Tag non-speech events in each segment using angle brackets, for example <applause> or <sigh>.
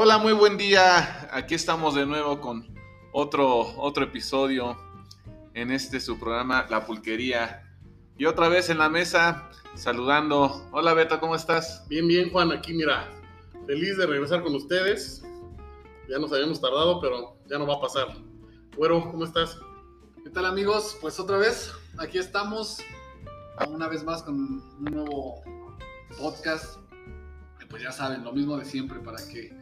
Hola, muy buen día. Aquí estamos de nuevo con otro, otro episodio en este su programa La Pulquería. Y otra vez en la mesa saludando. Hola Beto, ¿cómo estás? Bien, bien, Juan, aquí mira, feliz de regresar con ustedes. Ya nos habíamos tardado, pero ya no va a pasar. Güero, ¿cómo estás? ¿Qué tal amigos? Pues otra vez, aquí estamos, una vez más con un nuevo podcast. Pues ya saben, lo mismo de siempre para que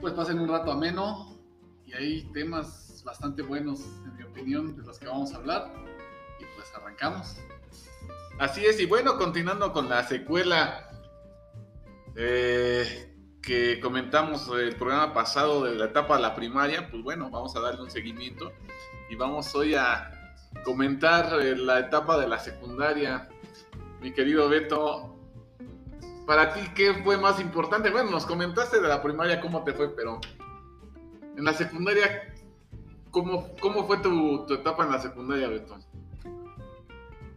pues pasen un rato ameno y hay temas bastante buenos, en mi opinión, de los que vamos a hablar. Y pues arrancamos. Así es, y bueno, continuando con la secuela eh, que comentamos el programa pasado de la etapa de la primaria, pues bueno, vamos a darle un seguimiento y vamos hoy a comentar eh, la etapa de la secundaria. Mi querido Beto, para ti, ¿qué fue más importante? Bueno, nos comentaste de la primaria cómo te fue, pero en la secundaria, ¿cómo, cómo fue tu, tu etapa en la secundaria, Beto?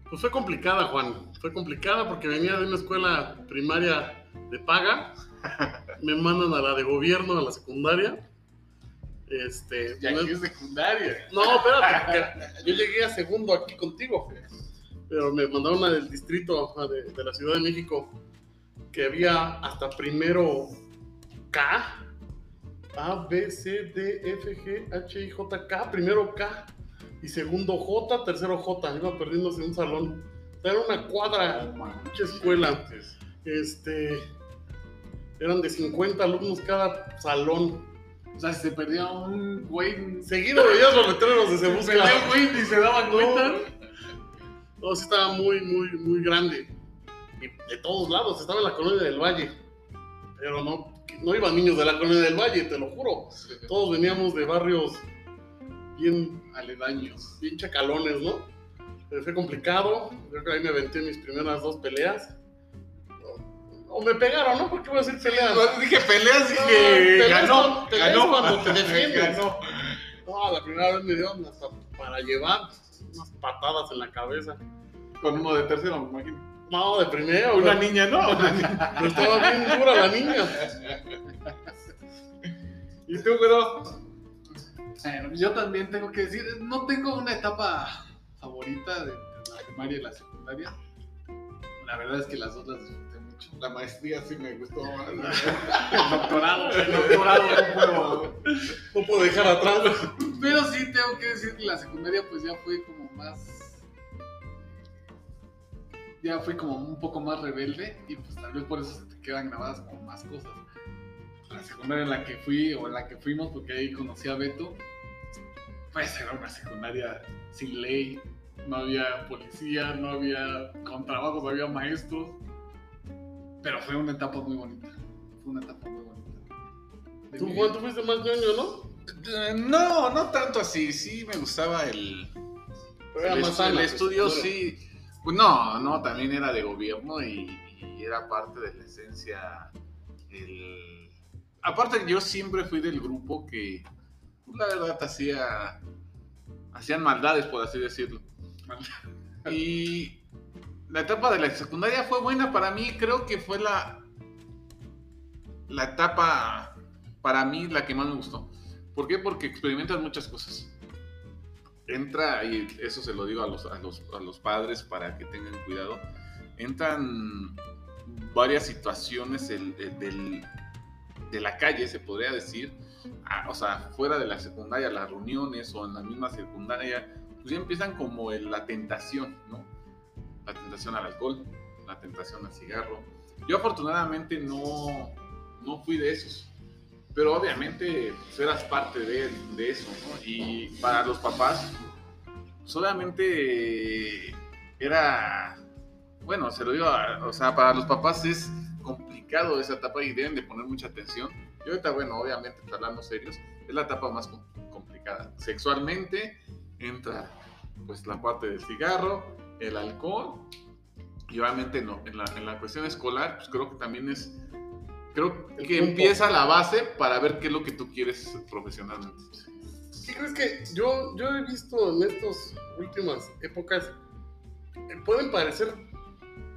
Pues fue complicada, Juan. Fue complicada porque venía de una escuela primaria de paga. <laughs> Me mandan a la de gobierno, a la secundaria. Este, no aquí es- es secundaria. No, espérate. Yo llegué a segundo aquí contigo. Pero me mandaron a del distrito a de, de la Ciudad de México que había hasta primero K. A, B, C, D, F, G, H, I, J, K. Primero K. Y segundo J, tercero J. Iba perdiéndose un salón. Era una cuadra, mucha escuela. Este. Eran de 50 alumnos cada salón. O sea, si se perdía un güey, Seguido veías los letreros de Se se Busca. perdía un güey y se daban cuenta. No, sí estaba muy, muy, muy grande. De todos lados, estaba en la colonia del Valle. Pero no, no iban niños de la colonia del Valle, te lo juro. Todos veníamos de barrios bien, Aledaños. bien chacalones, ¿no? Pero fue complicado. Creo que ahí me aventé mis primeras dos peleas. O me pegaron, ¿no? ¿Por qué voy a decir peleas? Dije peleas, dije peleas ganó. cuando- ganó. cuando te defiendes. Ganó. No, la primera vez me dieron hasta para llevar unas patadas en la cabeza. Con uno de tercero, me imagino. No, de primero. Una güey. niña, ¿no? Una niña. Pero estaba bien dura la niña. ¿Y tú, güero? Bueno, yo también tengo que decir, no tengo una etapa favorita de, la primaria y la secundaria. La verdad es que las dos las disfruté mucho. La maestría sí me gustó más. El <laughs> doctorado, el <laughs> doctorado no puedo. No puedo dejar atrás. Pero sí tengo que decir que la secundaria pues ya fue como más... Ya fue como un poco más rebelde y pues tal vez por eso se te quedan grabadas como más cosas. La secundaria en la que fui o en la que fuimos porque ahí conocí a Beto, pues era una secundaria sin ley, no había policía, no había contrabajos, había maestros. Pero fue una etapa muy bonita. Fue una etapa muy bonita. De Tú, Juan, tú fuiste más ñoño, ¿no? Eh, No, no tanto así. Sí me gustaba el, Pero era el, más estu- sana el tu estudio, secundaria. sí. Pues no, no, también era de gobierno y, y era parte de la esencia. El... Aparte, yo siempre fui del grupo que, pues, la verdad, hacía. Hacían maldades, por así decirlo. Y la etapa de la secundaria fue buena para mí. Creo que fue la. La etapa, para mí, la que más me gustó. ¿Por qué? Porque experimentas muchas cosas entra, y eso se lo digo a los, a los, a los padres para que tengan cuidado, entran varias situaciones el- el- del- de la calle, se podría decir, o sea, fuera de la secundaria, las reuniones o en la misma secundaria, pues ya empiezan como el- la tentación, ¿no? La tentación al alcohol, la tentación al cigarro. Yo afortunadamente no, no fui de esos. Pero obviamente pues, eras parte de, de eso, ¿no? Y para los papás, solamente era, bueno, se lo digo, a- o sea, para los papás es complicado esa etapa y deben de poner mucha atención. Y ahorita, bueno, obviamente, hablando serios, es la etapa más com- complicada. Sexualmente entra, pues, la parte del cigarro, el alcohol, y obviamente no, en la, en la cuestión escolar, pues creo que también es creo El que tiempo. empieza la base para ver qué es lo que tú quieres profesionalmente. ¿Qué crees que yo, yo he visto en estas últimas épocas? eh, pueden parecer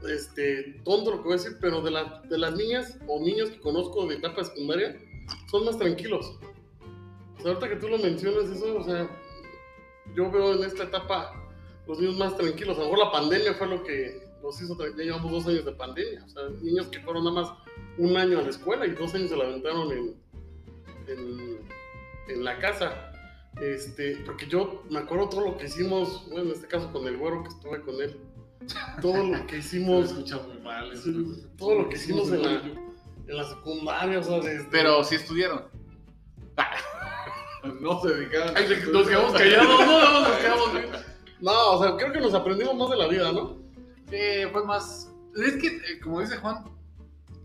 este, tonto lo que voy a decir, pero de, la- de las niñas o niños que conozco de etapa secundaria, son más tranquilos. O sea, ahorita que tú lo mencionas, eso, o sea, yo veo en esta etapa los niños más tranquilos. A lo mejor la pandemia fue lo que los hizo, ya llevamos dos años de pandemia. O sea, niños que fueron nada más un año a la escuela y dos años se la aventaron en, en, en la casa. Este, porque yo me acuerdo todo lo que hicimos, bueno, en este caso con el güero que estuve con él, todo lo que hicimos escucha muy mal. eso. Sí, todo lo que hicimos en la, en la secundaria, o sea, desde... Pero sí estudiaron. <laughs> No se dedicaron. Ay, a- Nos quedamos callados, no, no, <laughs> nos quedamos. No, o sea, creo que nos aprendimos más de la vida, ¿no? Sí, fue más. Es que, eh, como dice Juan,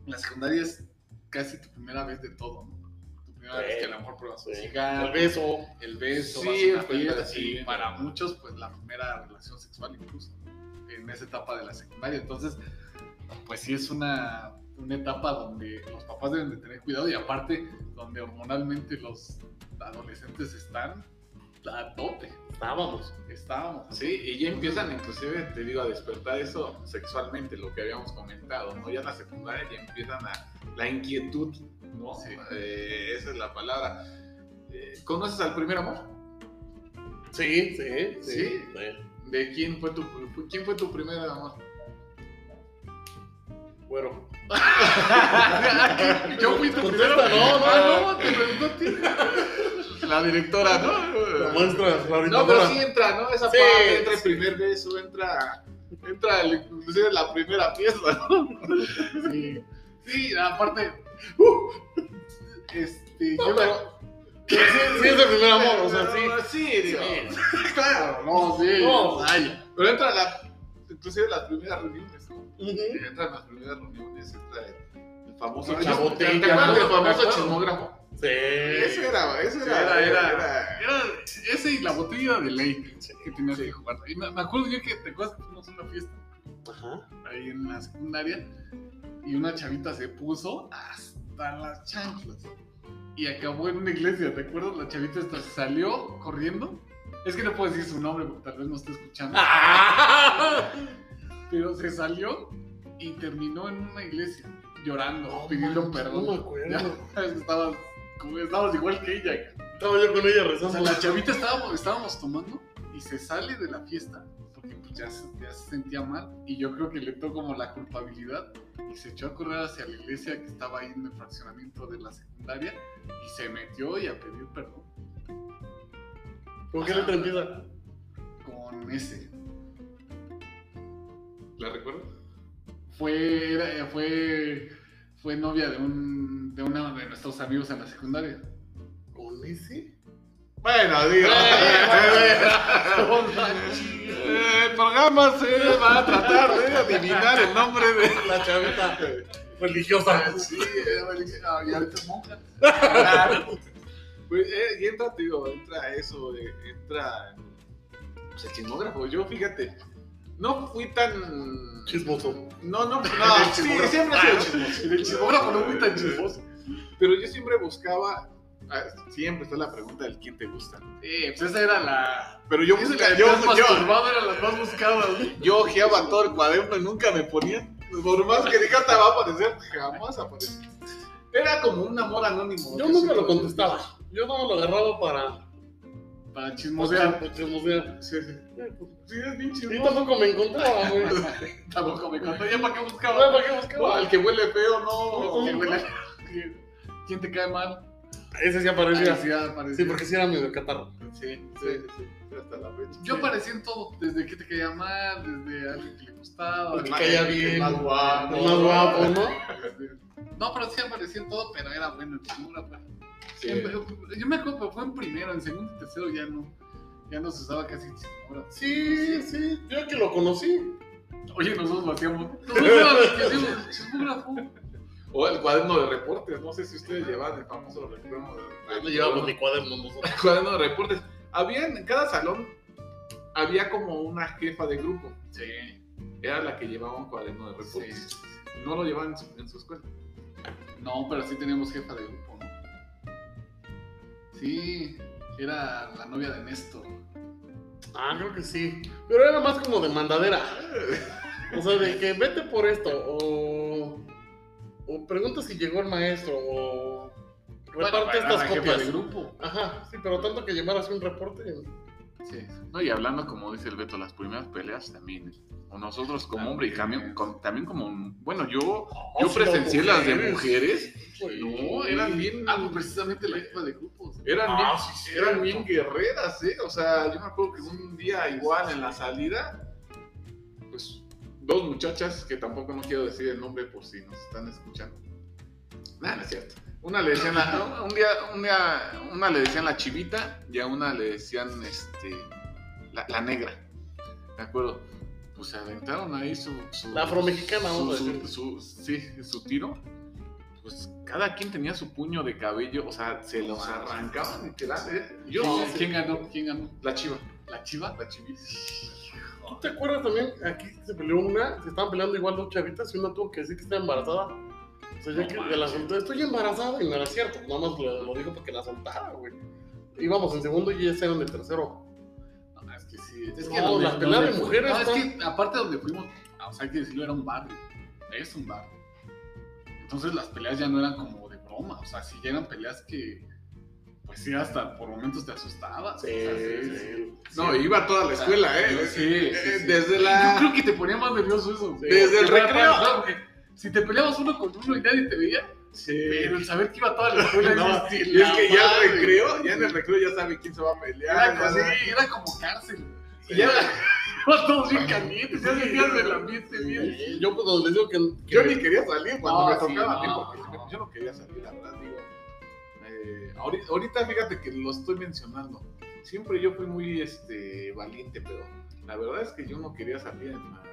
la secundaria es casi tu primera vez de todo, ¿no? Tu primera Sí. vez que a lo mejor pruebas un Sí. cigarro, El beso. el beso, Sí, vas a una primera, fiesta, sí. y para muchos, pues la primera relación sexual incluso, en esa etapa de la secundaria. Entonces, pues sí es una, una etapa donde los papás deben de tener cuidado y aparte donde hormonalmente los adolescentes están a tope. Estábamos. Estábamos. Sí, y ya empiezan inclusive, te digo, a despertar eso sexualmente, lo que habíamos comentado, ¿no? Ya en la secundaria ya empiezan a la inquietud, ¿no? Sí. Eh, esa es la palabra. Eh, ¿Conoces al primer amor? Sí, sí, sí. ¿Sí? ¿De quién fue tu, quién fue tu primer amor? Bueno. <laughs> Yo fui tu primero. no, no, Ah, no, te preguntó a ti. La directora, La ¿no? maestra, la No, pero sí entra, ¿no? Esa Sí. parte, entra el primer beso, entra, entra el- inclusive la primera fiesta, ¿no? Sí, sí, aparte. uh, este, yo me- Sí, sí, <laughs> es el primer amor, o sea, sí. Sí, digo. <laughs> Claro, no, sí. No. vaya. Pero entra la, inclusive las primeras reuniones, ¿no? Ujú. Entran las primeras reuniones, entra el, el famoso La chismo- botella, ¿Te acuerdas del ¿no? famoso chismógrafo? Sí. Ese era, ese Sí, era, era, era, era- era ese y la botella de ley que tenías que jugar. Y me, me acuerdo yo que te acuerdas que fuimos a una fiesta Ajá. ahí en la secundaria y una chavita se puso hasta las chanclas y acabó en una iglesia, ¿te acuerdas? La chavita esta salió corriendo. Es que no puedo decir su nombre porque tal vez no esté escuchando. Ah. Pero se salió y terminó en una iglesia llorando, No pidiendo manches, perdón. No me <laughs> acuerdo. Ya, estabas, como estabas igual que ella. Estaba yo con ella O rezando. sea, la chavita estábamos, estábamos tomando y se sale de la fiesta porque pues, ya, se, ya se sentía mal y yo creo que le tocó como la culpabilidad y se echó a correr hacia la iglesia que estaba ahí en el fraccionamiento de la secundaria y se metió y a pedir perdón ¿Con qué letra empieza? con ese. ¿La recuerdas? Fue, era- fue, fue novia de, un, de uno de nuestros amigos en la secundaria. ¿Con ese? Bueno, digo. Eh, El programa se va a tratar de adivinar el nombre de La chavita religiosa. Sí, ah, y ahorita es monja. Pues, eh, y entra, digo, entra eso, eh, entra pues, el chismógrafo. Yo, fíjate, no fui tan. Chismoso. No, no, <laughs> no, sí, siempre he sido chismoso. En el chismógrafo no fui tan chismoso. Pero yo siempre buscaba. ah, Siempre está la pregunta del quién te gusta. Sí, pues esa era la. Pero yo, Esa busca- la yo, yo, las más buscadas. yo ojeaba todo el cuaderno y nunca me ponían. Por más que diga te va a aparecer, jamás apareció. Era como un amor anónimo. Yo nunca lo contestaba. Yo no lo agarraba para. Para chismosear. sea, chismosear. Sí, sí. Sí, es bien Y chismoso. tampoco me encontraba, güey. <laughs> Tampoco me contó. ¿Ya para qué buscaba? ¿Para qué No, buscaba? el que huele feo, no. Que huele- ¿Quién te cae mal? Ese sí aparecía. Sí. Sí, porque sí era medio catarro. Sí, Sí, sí, sí. Hasta la fecha. Yo aparecí en todo, desde que te caía mal, desde alguien que le gustaba. El que más- caía el bien, más guapo. el más guapo, ¿no? <laughs> No, pero sí aparecí en todo, pero era bueno el chismógrafo. Sí. Siempre- Yo me acuerdo, pero fue en primero, en segundo y tercero ya no, ya no se usaba casi el chismógrafo. Sí, sí. Yo que lo conocí. Oye, nosotros lo hacíamos. <laughs> Nosotros chismógrafo. O el cuaderno de reportes. No sé si ustedes llevan el famoso recuerdo. No llevábamos ni cuaderno nosotros. El <laughs> cuaderno de reportes. Había en cada salón, había como una jefa de grupo. Sí, Era la que llevaba un cuaderno de reportes. sí. No lo llevaban en su, en su escuela. No, pero sí teníamos jefa de grupo. Sí, era la novia de Néstor. Ah, creo que sí. Pero era más como de mandadera. O sea, de que vete por esto. O, o pregunta si llegó el maestro. O, reparte estas copias. de grupo. Ajá, sí, pero tanto que llevar así un reporte. Sí. No, y hablando, como dice el Beto, las primeras peleas también. O nosotros como hombre y También. también, con- también como. Bueno, yo, Oh, yo presencié las de mujeres. No, eran bien. Ah, pues precisamente la jefa de grupos. Eran, Ah, bien, sí, eran bien guerreras, ¿eh? O sea, yo me acuerdo que un día igual en la salida, pues dos muchachas, que tampoco no quiero decir el nombre por si nos están escuchando. Nada, no es cierto. Una le decían la, un día, un día, una le decían la chivita y a una le decían este la, la negra. ¿De acuerdo? Pues se aventaron ahí su, su La afromexicana, su- vamos a su- decir. su- sí, su tiro. Pues cada quien tenía su puño de cabello, o sea, se los arrancaban literal. ¿eh? Yo ¿Quién, no sé. quién ganó? ¿Quién ganó? La chiva. ¿La chiva? La chivita. ¿Tú te acuerdas también? Aquí se peleó una, se estaban peleando igual dos chavitas y una tuvo que decir que estaba embarazada. O sea, ya No que manches. la soltó, estoy embarazada y no era cierto, nada más lo, lo dijo porque la soltara, güey. Íbamos en segundo y ellas eran de tercero. No, es que sí. Es No, que donde- las peleas de mujeres No, es están- que aparte donde fuimos, ah, o sea, hay que decirlo, era un barrio. Es un barrio. Entonces las peleas ya no eran como de broma. O sea, si ya eran peleas que, pues sí, hasta por momentos te asustabas. o sea, No, iba toda la escuela, ¿eh? Sí, Eh, sí, sí. Desde Yo la. creo que te ponía más nervioso eso. Sí. Desde el Que recreo. Si te peleabas uno con uno y nadie te veía, Sí. pero el saber que iba toda la <laughs> escuela No, dices, y es que ya el recreo, ya en el recreo ya sabe quién se va a pelear. Era, sí, era como cárcel. Sí. Y ya <laughs> todos bien calientes, ya sentías el ambiente bien. Eh, Yo cuando les digo que, que- Yo ni quería salir cuando No, me sí, tocaba a no, porque no. yo no quería salir, la verdad, digo. Eh, ahorita, ahorita fíjate que lo estoy mencionando. Siempre yo fui muy este, valiente, pero la verdad es que yo no quería salir en la,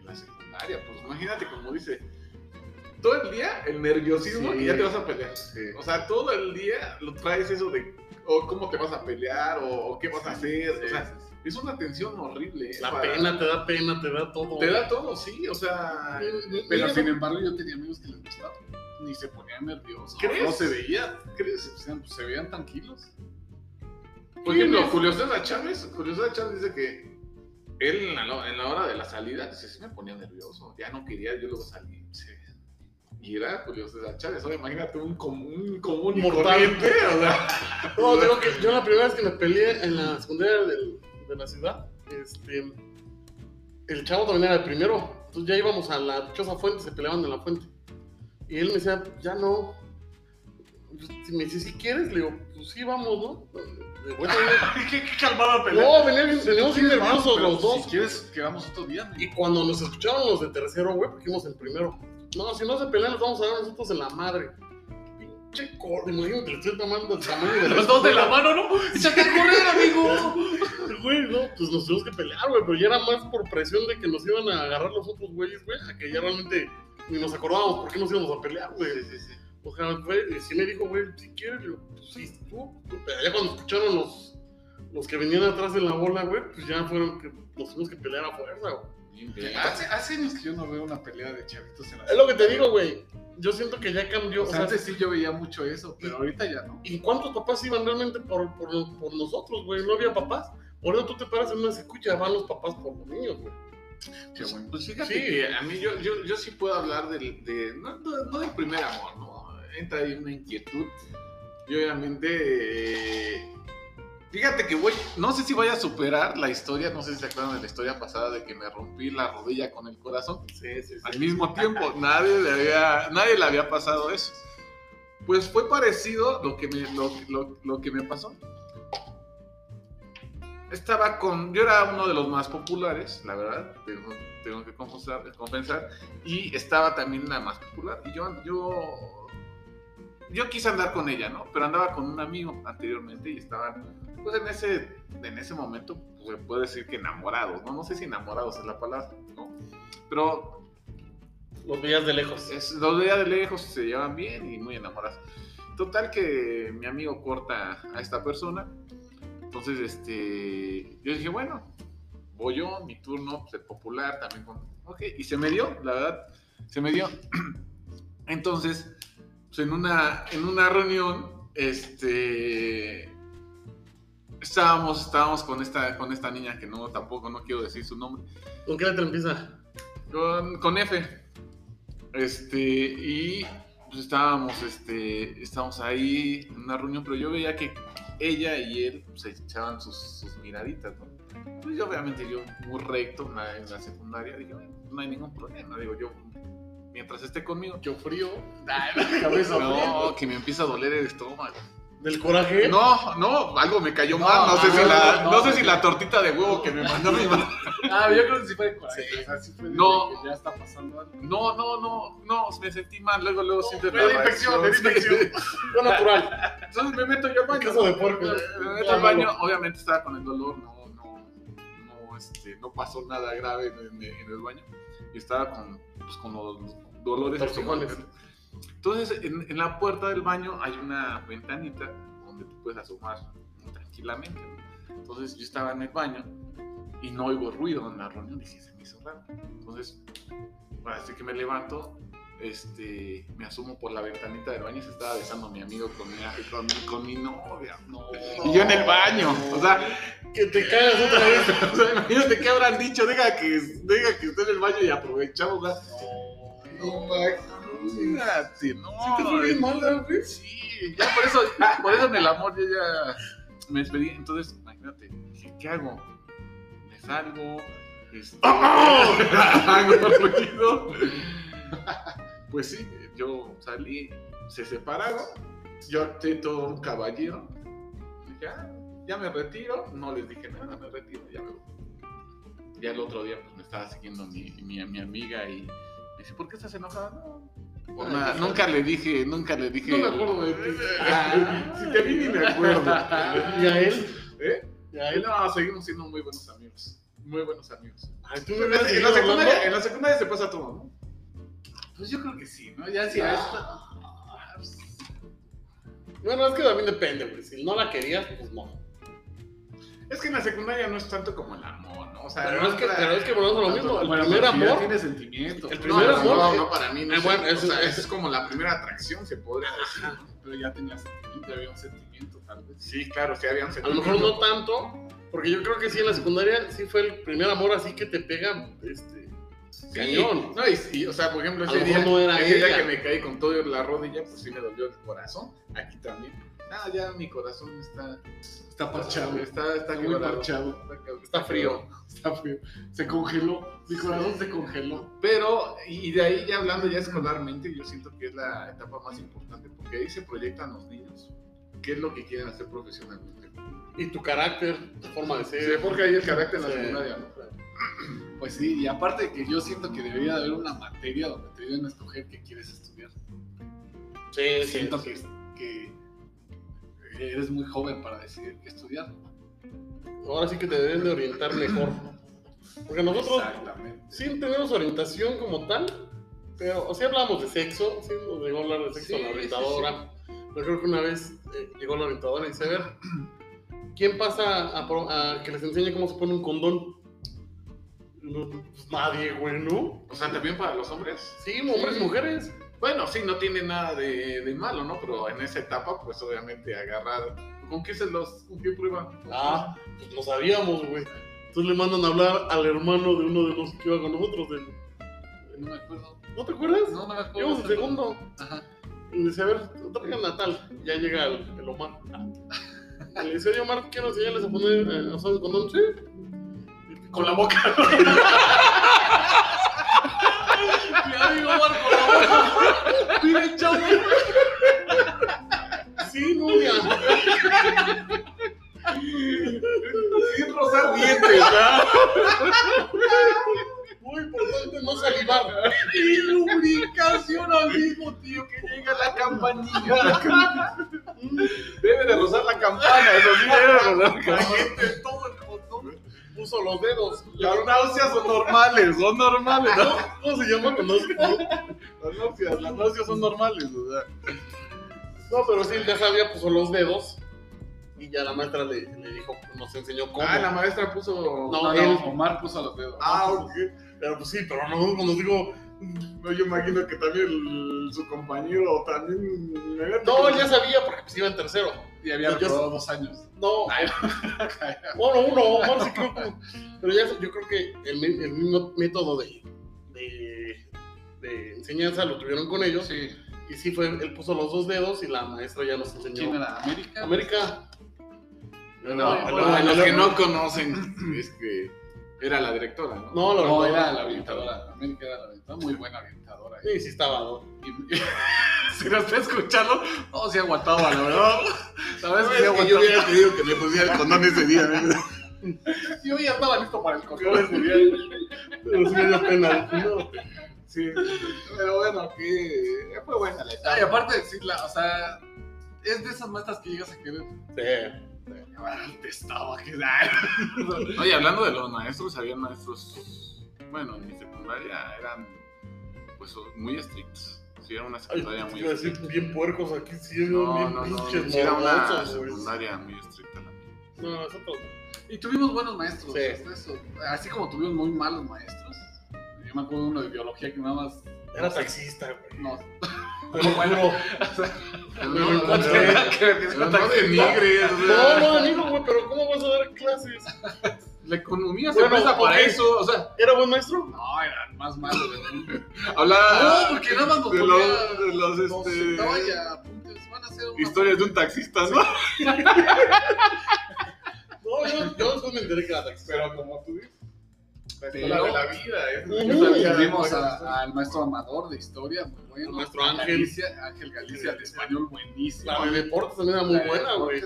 en la secundaria. Pues imagínate, como dice, todo el día el nerviosismo Sí. y ya te vas a pelear. O sea, todo el día lo traes eso de o cómo te vas a pelear o, o qué vas a hacer. o sea, es una tensión horrible. ¿eh? la Para- pena te da pena, te da todo. Te da todo, sí, o sea. Pero Mira, sin embargo, yo tenía amigos que les gustaba. Ni se ponían nerviosos. ¿Crees? No se veía. ¿Crees? O sea, pues, se veían tranquilos. Por ejemplo, Julio César Chávez, Julio César Chávez dice que él en la, en la hora de la salida, dice, sí me ponía nervioso, ya no quería, yo luego salí. Sí. Y era Julio César Chávez, ahora imagínate un común, común y corriente, o sea. <laughs> No, digo que yo la primera vez que me peleé en la secundaria del- de la ciudad, este, el chavo también era el primero. Entonces ya íbamos a la dichosa fuente, se peleaban en la fuente. Y él me decía, ya no. Si me dice, si quieres, le digo, pues sí, vamos, ¿no? De onda. <laughs> ¿Qué, qué calmada No, venía bien- veníamos bien nerviosos los dos. Si quieres, quedamos otro día. ¿no? Y cuando nos escucharon los de tercero, güey, porque íbamos en primero. No, si no se pelean, nos vamos a dar nosotros en la madre. Pinche corte, imagínate, le estoy tomando el tamaño de <laughs> la Los dos de la mano, ¿no? ¡Échate a correr, amigo! <laughs> Güey, no, pues nos tuvimos que pelear, güey, pero ya era más por presión de que nos iban a agarrar los otros güeyes, güey, a que ya realmente ni nos acordábamos por qué nos íbamos a pelear, güey. O sea, y sí me dijo, güey, si quieres, pues sí, tú, tú, pero ya cuando escucharon los, los que venían atrás de la bola, güey, pues ya fueron que nos tuvimos que pelear a fuerza, güey. Hace, hace años que yo no veo una pelea de chavitos en la Es lo que te digo, güey. Yo siento que ya cambió, O o sea, sea, antes sí yo veía mucho eso, pero ahorita ya no. ¿y cuántos papás iban realmente por, por, por nosotros, güey? No había papás. Por eso tú te paras en una escucha, van los papás por los niños, güey. Qué bueno. Pues fíjate Sí. que a mí yo, yo, yo sí puedo hablar del, de, no, no, no del primer amor, ¿no? Entra ahí una inquietud. Yo obviamente, eh, fíjate que voy, no sé si voy a superar la historia, no sé si se acuerdan de la historia pasada de que me rompí la rodilla con el corazón. Sí, sí, Al mismo tiempo, <laughs> nadie le había, nadie le había pasado eso. Pues fue parecido lo que me, lo, lo- lo que me pasó. Estaba con, yo era uno de los más populares, la verdad, tengo, tengo que confesar, confesar, y estaba también la más popular. Y yo, yo, yo quise andar con ella, ¿no? Pero andaba con un amigo anteriormente y estaban, pues en ese, en ese momento, pues, se puede decir que enamorados, ¿no? No sé si enamorados es la palabra, ¿no? Pero Los veías de lejos. es, los veía de lejos, se llevan bien y muy enamorados. Total que mi amigo corta a esta persona. Entonces, este, yo dije, bueno, voy yo, mi turno, ser popular, también con... Ok, y se me dio, la verdad, se me dio. <clears throat> Entonces, pues en una, en una reunión, este, estábamos, estábamos con esta, con esta niña que no, tampoco, no quiero decir su nombre. ¿Con qué letra empieza? Con, con F. Este, y pues estábamos, este, estábamos ahí en una reunión, pero yo veía que ella y él pues, se echaban sus, sus miraditas, ¿no? Pues yo obviamente yo muy recto en la, en la secundaria, dije, no hay ningún problema, digo yo, mientras esté conmigo, Yo frío. La <laughs> cabeza no, que me empieza a doler el estómago. ¿Del coraje? No, no, algo me cayó No, mal, no, sé si la, no, sé si la tortita de huevo que me mandó mi mamá. <laughs> Ah, yo creo que sí fue de coraje. Sí. O sea, sí fue de No. que ya está pasando algo. No, no, no, no, me sentí mal, luego, luego sientes dio infección, me dio infección. Fue natural. Entonces me meto yo al baño. Queso de puerco. Me meto al baño, obviamente estaba con el dolor, no, no, no, este, no pasó nada grave en- en el baño. Y estaba con, pues, con los dolores. Torcijones. Entonces, en, en la puerta del baño hay una ventanita donde tú puedes asomar tranquilamente. ¿no? Entonces, yo estaba en el baño y no oigo ruido en la reunión. Dije, se me hizo raro. Entonces, así que me levanto, este, me asomo por la ventanita del baño y se estaba besando a mi amigo con mi, con, mi- con mi novia. No. Y yo en el baño, o sea, Que te cagas otra vez. <laughs> o sea, imagínate qué habrán dicho, deja que, deja que esté en el baño y aprovechamos, ¿verdad? No. Imagínate, no. te fue bien mal, ¿verdad, güey? Sí, ya por eso, por eso en el amor yo ya me despedí. Entonces, imagínate, dije, ¿qué hago? ¿Me salgo? Este, <laughs> hago ruido. Pues sí, yo salí, se separaron. Yo soy todo un caballero. Dije, ah, ya me retiro. No les dije nada, me retiro, ya me voy. Ya el otro día pues me estaba siguiendo mi, mi, mi amiga y me dice, ¿por qué estás enojada? No, por Ay, nada. qué Nunca le dije, nunca le dije. No me acuerdo de ti. <laughs> Ah, si te vi ni me acuerdo. ¿Y a él? ¿Eh? ¿Y a él? No, seguimos siendo muy buenos amigos. Muy buenos amigos. Ay, tú me En la, secundaria, hablando. en la secundaria se pasa todo, ¿no? Pues yo creo que sí, ¿no? Ya si a esta. Bueno, es que también depende, güey. Si no la querías, pues no. Es que en la secundaria no es tanto como el amor, ¿no? O sea, Pero no es que, la- pero es que volvemos a lo mismo. El Bueno, primer amor. tiene sentimiento. El primer no, amor, No, no, para mí no. eh, es- bueno, o eso- sea, es como la primera atracción, se podría decir. Ajá, pero ya tenía sentimiento, ya había un sentimiento, tal vez. Sí, claro, sí había un A lo sentimiento. mejor no tanto, porque yo creo que sí en la secundaria sí fue el primer amor así que te pega este, cañón. No, y, sí, o sea, por ejemplo, ese día, mejor no era ese día ella. que me caí con todo la rodilla, pues sí me dolió el corazón. Aquí también. Ah, ya mi corazón está. Está parchado. Está, está, muy parchado. Está, frío. Está frío. Se congeló. Mi corazón se congeló. Pero, y de ahí ya hablando ya escolarmente, yo siento que es la etapa más importante, porque ahí se proyectan los niños. ¿Qué es lo que quieren hacer profesionalmente? Y tu carácter, tu forma de Se ser. porque ahí el carácter en la Sí. secundaria, ¿no? Pues sí, y aparte de que yo siento que debería de haber una materia donde te ayuden a escoger qué quieres estudiar. Sí, sí, Siento sí. que, que eres muy joven para decidir qué estudiar. Ahora sí que te deben de orientar mejor. Porque nosotros sí tenemos orientación como tal, pero o sea hablamos de sexo, sí nos llegó a hablar de sexo Sí, la orientadora. Yo creo que una vez eh, llegó la orientadora y dice, a ver, ¿quién pasa a, a que les enseñe cómo se pone un condón? No, pues nadie, güey, ¿no? O sea, también para los hombres. Sí, hombres y mujeres. Bueno, sí, no tiene nada de, de malo, ¿no? Pero en esa etapa, pues obviamente agarrar. ¿Con qué se los.? ¿Con qué prueban? Ah, pues no sabíamos, güey. Entonces le mandan a hablar al hermano de uno de los que iba con nosotros. Del... No me acuerdo. ¿No te acuerdas? No, no me acuerdo. Íbamos en segundo. Ajá. Y le dice, a ver, traigan a tal. Ya llega el, el Omar. <laughs> Le dice, oye, Omar, ¿quiero enseñarles a poner eh, a el condón? Sí. Con la boca. Mi amigo Marco, con la boca. Mira, chavo. Sí, novia. Sin rozar dientes, ¿verdad? Muy importante no salivar. Y lubricación al mismo tío que llega la campanilla. Debe de rozar la campana, eso sí, debe de rozar la campana. Todo el botón. Puso los dedos. Las náuseas son normales, son normales, ¿no? <laughs> ¿Cómo se llama cuando hace- Las náuseas, las náuseas son normales, o sea. No, pero sí, ya sabía, puso los dedos. Y ya la maestra le, le dijo, nos enseñó cómo. Ah, la maestra puso. No, él. Omar puso los dedos. Ah, ok. Pero pues sí, pero no, cuando digo, No, yo imagino que también el- su compañero también. no, él ya sabía porque pues iba en tercero. Y había reprobado dos años. <laughs> No, bueno, uno, Omar sí creo que. Pero ya yo creo que el, mi- el mismo método de, de, de enseñanza lo tuvieron con ellos. Sí. Y sí fue, él puso los dos dedos y la maestra ya nos enseñó. ¿Quién era? ¿América? América. No, No, los que no. no conocen, es que era la directora, ¿no? No, No, era la orientadora. América era la orientadora. Muy buena orientadora. Sí, sí estaba, ¿no? Y- <laughs> si no está escuchando, no, sí aguantaba, la verdad. ¿Sabes? No, Sí es que aguantaba. yo hubiera querido que me pusiera el condón ese día. ¿no? <laughs> Yo ya estaba listo para el control ese día. Pero sí me dio pena. No, Sí, pero bueno, que fue buena la etapa. Y aparte de decirla, o sea, es de esas maestras que llegas a querer. sí. Te estaba que <laughs> Oye, hablando de los maestros, había maestros, bueno, en mi secundaria eran pues muy estrictos. Sí, era una Ay, secundaria muy iba a decir estricta. bien puercos aquí, sí, No, bien no, no, pinches sí era una secundaria muy estricta la mía. No, nosotros. Y tuvimos buenos maestros. Sí. hasta eso. Así como tuvimos muy malos maestros. Yo me acuerdo de uno de biología que nada más. Era taxista, güey. No, Pero bueno. No, no, no, no, sé. pero no denigres, o No, sea, no, amigo, güey, pero ¿cómo vas a dar clases? La economía se Bueno, presta para ok. eso, o sea, ¿Era buen maestro? no, era más malo <laughs> hablar No, porque nada más nos de los, de los, Nos este, y apuntes, van a hacer una historias de un taxista, ¿no? <laughs> No, yo, yo después me enteré que era taxista. Pero como tú dices, la Pero- escuela de la vida. Y Tuvimos a- al maestro Amador de historia, muy bueno. A Ángel. Galicia, Ángel Galicia de español, buenísimo. La de deportes también era muy La buena, güey.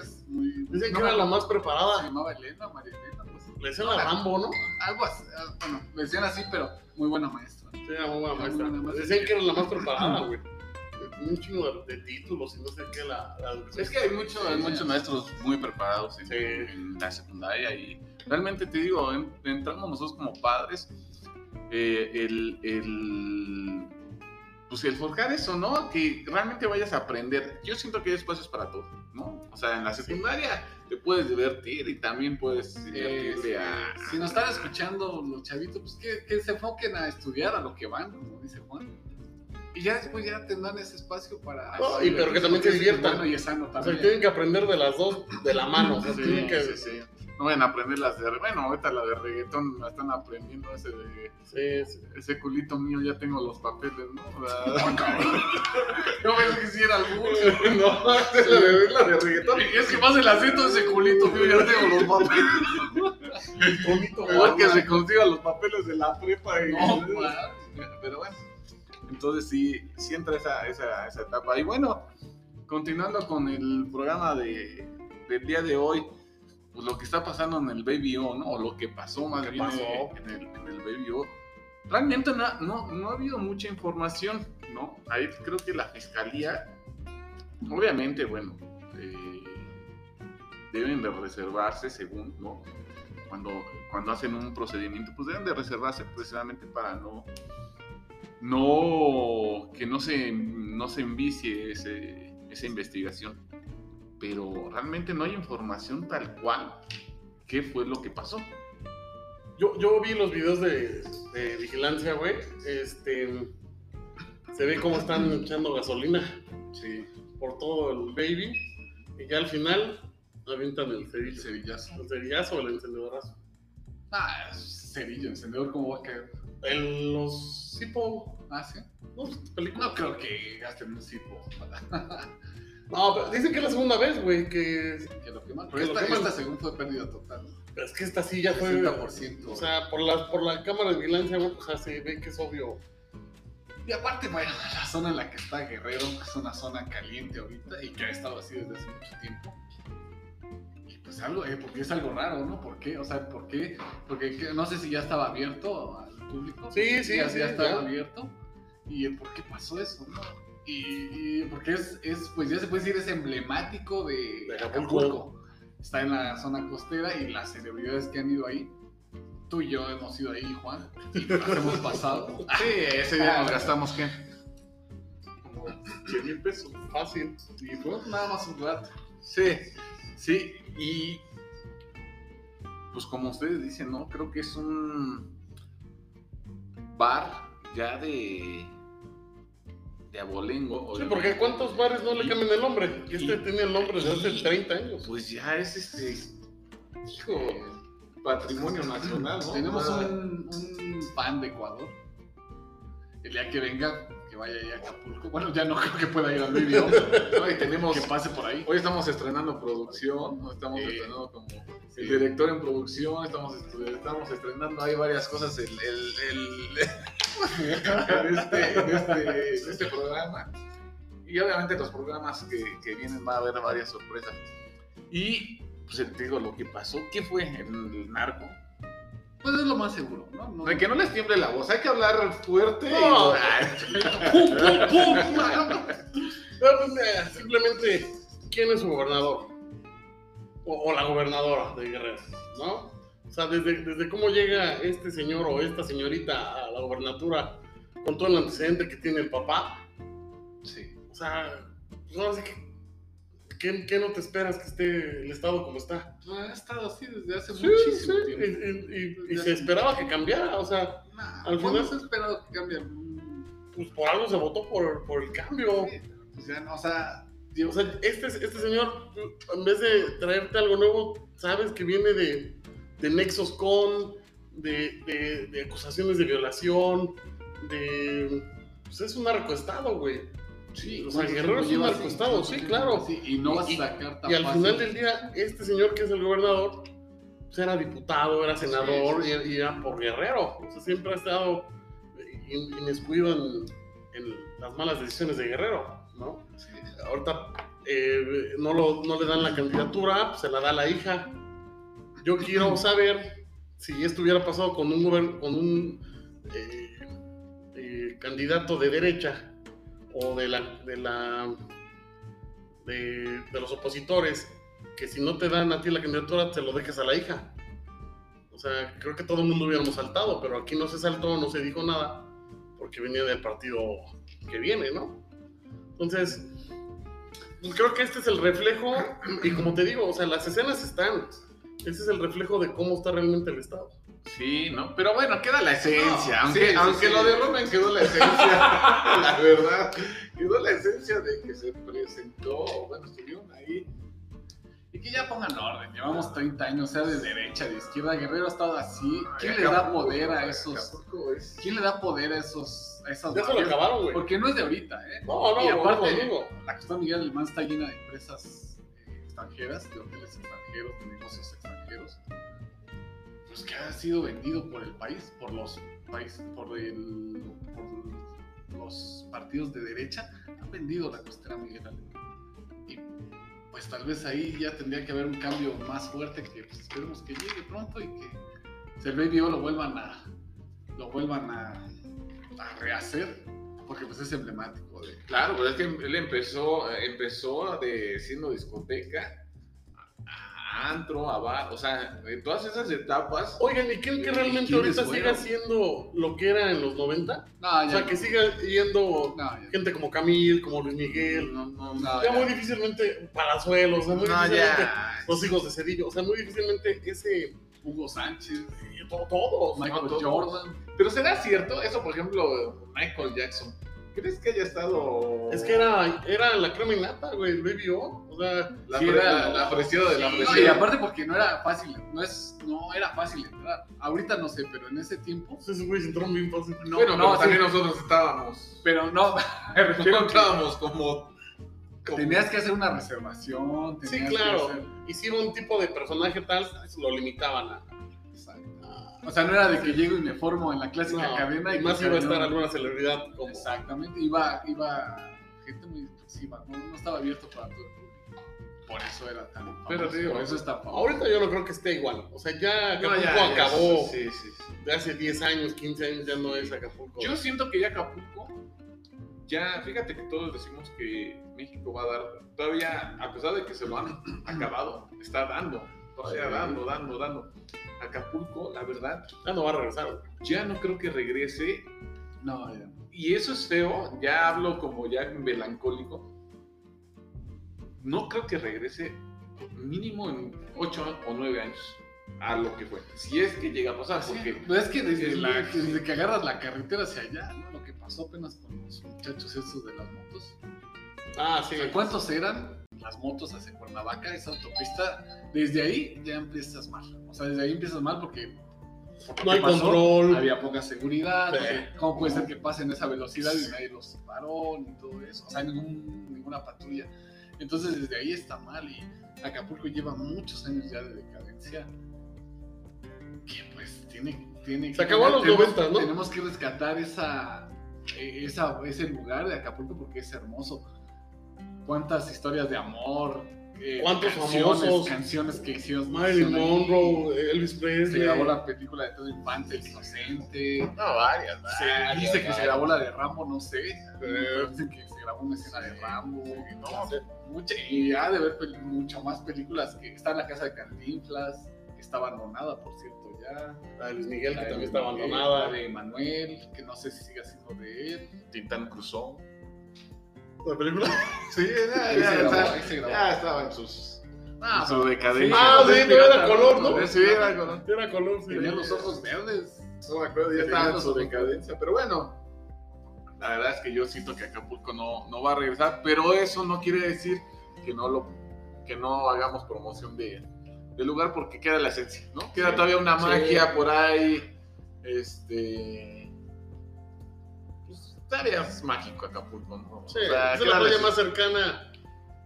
Dicen que era la más Se preparada. llamaba Elena, María Elena. Le decían la Rambo, ¿no? algo así, ah, bueno, le decían así, pero muy buena maestra. Sí, era muy buena Era maestra. muy buena maestra. Decían que era la más preparada, <laughs> güey. Un chingo de, de títulos y no sé qué. La, la Es que hay, mucho, hay muchos maestros muy preparados en, Sí. en la secundaria y realmente te digo, en- entrando nosotros como padres, eh, el, el, pues el forjar eso, ¿no? Que realmente vayas a aprender. Yo siento que hay espacios para todo, ¿no? O sea, en la secundaria te puedes divertir y también puedes divertirte Eh, a... Si nos están escuchando los chavitos, pues que, que se enfoquen a estudiar a lo que van, como dice Juan. Y ya después ya tendrán ese espacio para... No, y pero que también se diviertan. Bueno y es sano O sea, también. tienen que aprender de las dos de la mano. O sea, Sí, tienen que. sí, sí. No vayan a aprender las de... Bueno, ahorita la de reggaetón la están aprendiendo ese de... Ese culito mío ya tengo los papeles, ¿no? O sea, Yo pensé que sí era algún. no, <laughs> es la de, la de reggaetón. Y es que más el acento de ese culito, yo ya tengo los papeles. <laughs> Bonito, <laughs> Mejor que se consiga los papeles de la prepa. Y, No, pero bueno. Entonces sí, sí entra esa, esa, esa etapa. Y bueno, continuando con el programa de, del día de hoy, pues lo que está pasando en el Baby O, ¿no? O lo que pasó más ¿Qué bien pasó? En, el, en el Baby O. Realmente no, no, no ha habido mucha información, ¿no? Ahí creo que la fiscalía, obviamente, bueno, eh, deben de reservarse según, ¿no? Cuando, cuando hacen un procedimiento, pues deben de reservarse precisamente para no, no, que no se, no se envicie ese, esa investigación. Pero realmente no hay información tal cual qué fue lo que pasó. Yo, yo vi los videos de, de vigilancia, güey. Este. Se ve cómo están echando gasolina Sí, por todo el baby. Y ya al final avientan el el cerillo. cerillazo. El cerillazo o el encendedorazo. Ah, cerillo, encendedor, ¿cómo va a caer? El, los Sipo. Ah, sí. No, creo que gasten un para <laughs> No, pero dicen que es la segunda vez, güey. Que que lo queman. Que Pero lo esta, queman. esta según fue pérdida total. es que esta sí ya fue. 60%. O sea, por la, por la cámara de vigilancia, güey, o sea, se ve que es obvio. Y aparte, bueno, la zona en la que está Guerrero es una zona caliente ahorita y que ha estado así desde hace mucho tiempo. Y pues algo, eh, porque es algo raro, ¿no? ¿Por qué? O sea, ¿por qué? Porque que- no sé si ya estaba abierto al público. Sí, sí, Ya, sí, ya estaba ya. abierto. ¿Y el por qué pasó eso, no? Y, y porque es, es, pues ya se puede decir, es emblemático de, De Acapulco. Acapulco. Está en la zona costera y las celebridades que han ido ahí. Tú y yo hemos ido ahí, Juan, y nos <laughs> hemos pasado. Sí, ese día nos gastamos qué? Como 100 mil pesos. Fácil. Y fue nada más un rato. Sí, sí, y pues como ustedes dicen, ¿no? Creo que es un bar ya de de abolengo. Sí, porque ¿cuántos bares no le cambian el nombre? Y este Y- tenía el nombre desde hace 30 años. Pues ya es este, hijo, patrimonio nacional, ¿no? Tenemos Ah, un, un fan de Ecuador. El día que venga, que vaya a Acapulco. Bueno, ya no <laughs> creo que pueda ir al video. ¿no? Y tenemos, que pase por ahí. hoy estamos estrenando producción, ¿no? estamos estrenando como Sí. el director en producción, estamos, estrenando ahí varias cosas el, el, el- <laughs> en, este, este- este programa. Y obviamente los programas que, que vienen va a haber varias sorpresas. Y pues te digo lo que pasó, ¿qué fue el narco? Pues es lo más seguro, ¿no? No- De que no les tiemble la voz, hay que hablar fuerte. No. <laughs> ¡Pum, pum, pum! No, pues, simplemente, ¿quién es su gobernador? O, o la gobernadora de Guerrero, ¿no? O sea, desde, desde cómo llega este señor o esta señorita a la gobernatura con todo el antecedente que tiene el papá, Sí. o sea, pues ahora sí que, ¿qué, qué no te esperas que esté el Estado como está? No, ha estado así desde hace Sí, muchísimo sí, tiempo. y, y- y se esperaba que cambiara, o sea, Nah, al ¿cuándo final- se ha esperado que cambie? Mm, pues por algo se votó por, por el cambio. sí, pues ya no, o sea, O sea, este, este señor, en vez de traerte algo nuevo, sabes que viene de, de nexos con, de, de- de acusaciones de violación, de... Pues es un narcoestado, güey. sí, o sea, ¿cuánto Guerrero es un narcoestado, ¿Cuánto sí, claro. Y no vas Y- a sacar tan Y al final del día, este señor que es el gobernador, pues era diputado, era senador Sí, Y, y era por Guerrero. O sea, siempre ha estado in- inmiscuido en, en las malas decisiones de Guerrero, ¿no? Sí. ahorita eh, no, lo- no le dan la candidatura, pues se la da la hija. Yo quiero <clears throat> saber si esto hubiera pasado con un, gober- con un eh, eh, candidato de derecha o de la, de, la de, de los opositores, que si no te dan a ti la candidatura, te lo dejes a la hija. O sea, creo que todo el mundo hubiéramos saltado, pero aquí no se saltó, no se dijo nada, porque venía del partido que viene, ¿no? Entonces, pues creo que este es el reflejo, y como te digo, o sea, las escenas están. Ese es el reflejo de cómo está realmente el Estado. Sí, ¿no? Pero bueno, queda la esencia. No, aunque sí, aunque sí. lo de Roman quedó la esencia. <laughs> la verdad. Quedó la esencia de que se presentó. Bueno, estuvieron ahí. Y que ya pongan orden. Llevamos 30 años, sea de derecha, de izquierda. Guerrero ha estado así. ¿Quién le da poder a esos? ¿Quién le da poder a esos? A esas Ya se lo acabaron, güey. Porque no es de ahorita, ¿eh? No, no, y aparte, no, no, no. la Costa Miguel Alemán está llena de empresas extranjeras, de hoteles extranjeros, de negocios extranjeros, pues que ha sido vendido por el país, por los países, por, los partidos de derecha, han vendido la costera Miguel. Y pues tal vez ahí ya tendría que haber un cambio más fuerte que pues, esperemos que llegue pronto y que si el Baby O lo vuelvan a lo vuelvan a rehacer porque pues es emblemático de Claro, pero es que él empezó, empezó de siendo discoteca a antro, a bar, o sea, en todas esas etapas. Oigan, ¿y creen que realmente ¿Quiénes ahorita siga siendo lo que era en los 90? no, O sea, que siga yendo no, ya, gente como Camil, como Luis Miguel, No, no, no, ya ya. muy difícilmente Palazuelos, o sea, muy no, difícilmente ya. los hijos de Cedillo, o sea, muy difícilmente ese, Hugo Sánchez eh, to- todos. Michael todos. Jordan Pero será cierto, eso por ejemplo, Michael Jackson. ¿Crees que haya estado.? Es que era, era la crema innata, güey, el Baby O, o sea, La, Sí, pre- era- la, la de la No, apreciada. y aparte porque no era fácil, no es, no era fácil entrar. Ahorita no sé, pero en ese tiempo, esos güeyes entraron bien fácil. no, bueno, no, pero sí, también nosotros estábamos. pero no, <laughs> No que entrábamos como. como- tenías que hacer una reservación. Sí, que claro. hacer- Y si era un tipo de personaje tal, lo limitaban a... Exacto. O sea, no era de que llego y me formo en la clásica No, cadena y más iba a estar alguna celebridad como... Exactamente, iba, iba gente muy exclusiva, no, no estaba abierto para todo el público. Por eso era tan famoso, Pero te digo, por eso está famoso. Ahorita yo no creo que esté igual. O sea, ya Acapulco ya, acabó Sí, sí, sí. de hace 10 años, 15 años, ya no es Acapulco. Yo siento que ya Acapulco, ya, fíjate que todos decimos que México va a dar, todavía, a pesar de que se lo han acabado, está dando, todavía Sí. dando, dando, dando. Acapulco, la verdad, Ya no va a regresar. ya no creo que regrese, No, ya. y eso es feo, ya hablo como ya melancólico, no creo que regrese mínimo en 8 o 9 años a lo que fue, si es que llega a pasar, Sí, porque... pues es que desde, es la- muy- desde que agarras la carretera hacia allá, ¿no? Lo que pasó apenas con los muchachos esos de las motos. Ah, sí. O sea, ¿Cuántos eran las motos hacia Cuernavaca, esa autopista? Desde ahí ya empiezas mal. O sea, desde ahí empiezas mal porque No hay ¿Qué pasó? control. Había poca seguridad. Sí. porque ¿Cómo puede ser que pasen esa velocidad y nadie los paró ni todo eso? O sea, ningún, ninguna patrulla. Entonces, desde ahí está mal. Y Acapulco lleva muchos años ya de decadencia. Que pues tiene. tiene Se acabó los tenemos- 90, ¿no? Tenemos que rescatar esa, eh, esa, ese lugar de Acapulco porque es hermoso. Cuántas historias de amor. eh, ¿Cuántos canciones, famosos? canciones que hicieron. Marilyn. Monroe, Elvis Se Presley. grabó la película de todo infante, el inocente. No, varias. Se varias, dice que se grabó la de Rambo, no sé. Eh, Dicen que se grabó una escena de Rambo. no, Mucha, y ha de haber mucho más películas que está en la casa de Cantinflas, que está abandonada, por cierto, ya. La de Luis Miguel, que La también está abandonada. La de Manuel, que no sé si sigue siendo de él. Tintán Cruzó. La película. <laughs> Sí, ya, ya, grabó, estaba en sus. Ah, su decadencia. Ah, sí, pero era color, ¿no? Sí, era color. Era color, sí. Tenía los ojos verdes. No me acuerdo, ya estaba en su decadencia. Pero bueno, la verdad es que yo siento que Acapulco no, no va a regresar. Pero eso no quiere decir que no lo que no hagamos promoción de, del lugar porque queda la esencia, ¿no? Queda Sí. todavía una Sí. magia por ahí. Este. Pues todavía es mágico Acapulco, ¿no? Sí, O sea, es la playa más cercana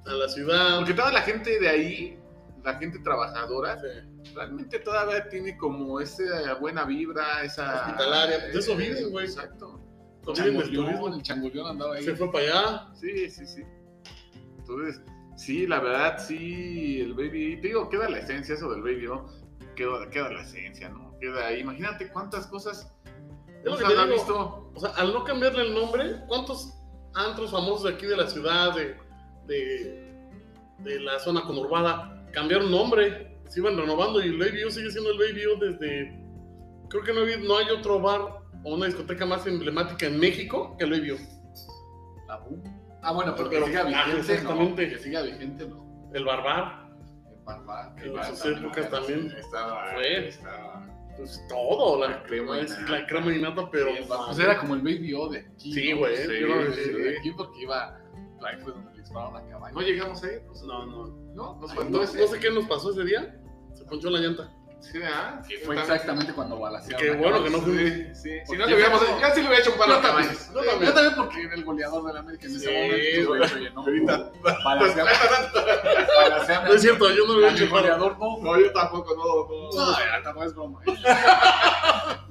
a la ciudad. Porque toda la gente de ahí, la gente trabajadora, Sí. realmente todavía tiene como esa buena vibra, esa... Hospitalaria, de eso viven, güey. Exacto. El changoleón andaba ahí. Se fue para allá. Sí, sí, sí. Entonces, sí, la verdad, sí, el Baby, te digo, queda la esencia eso del Baby, ¿no? Queda, queda la esencia, ¿no? Queda ahí. Imagínate cuántas cosas Es lo que te visto. O sea, al no cambiarle el nombre, ¿cuántos antros famosos de aquí de la ciudad, de, de, de la zona conurbada, cambiaron nombre? Se iban renovando y el U sigue siendo el U desde. Creo que no hay, no hay otro bar o una discoteca más emblemática en México que el U. La boom. Ah, bueno, pero, Pero- que siga ah, vigente, exactamente. ¿no? Que siga vigente, ¿no? El Barbar, El Barbar, que En sus épocas también. Estaba, Fue. estaba... pues todo, la, crema y es nata. la crema y nata, pero. el Barbar, pues era como el Baby O de aquí. Sí, ¿no? güey, Sí, yo lo sí, vi. de aquí porque iba. Ahí fue donde le dispararon a caballo. No llegamos ahí, pues, No, no. ¿no? Nos No, faltó no ese. sé qué nos pasó ese día. Se ponchó la llanta. Sí, Que fue También- exactamente cuando balacearon. Qué bueno que no fuimos. Sí, sí. Si no le hubiéramos, yo- casi le hubiera hecho un palo Yo a también, yo yo también. porque era el goleador de la América en ese Sí, momento. güey. güey, ¿no? Ahorita. Balaceame. Balaceame. No es cierto, yo no le Al hecho palo. goleador no. No, yo tampoco, no, no. No, ya tampoco es broma. ¿eh? <laughs>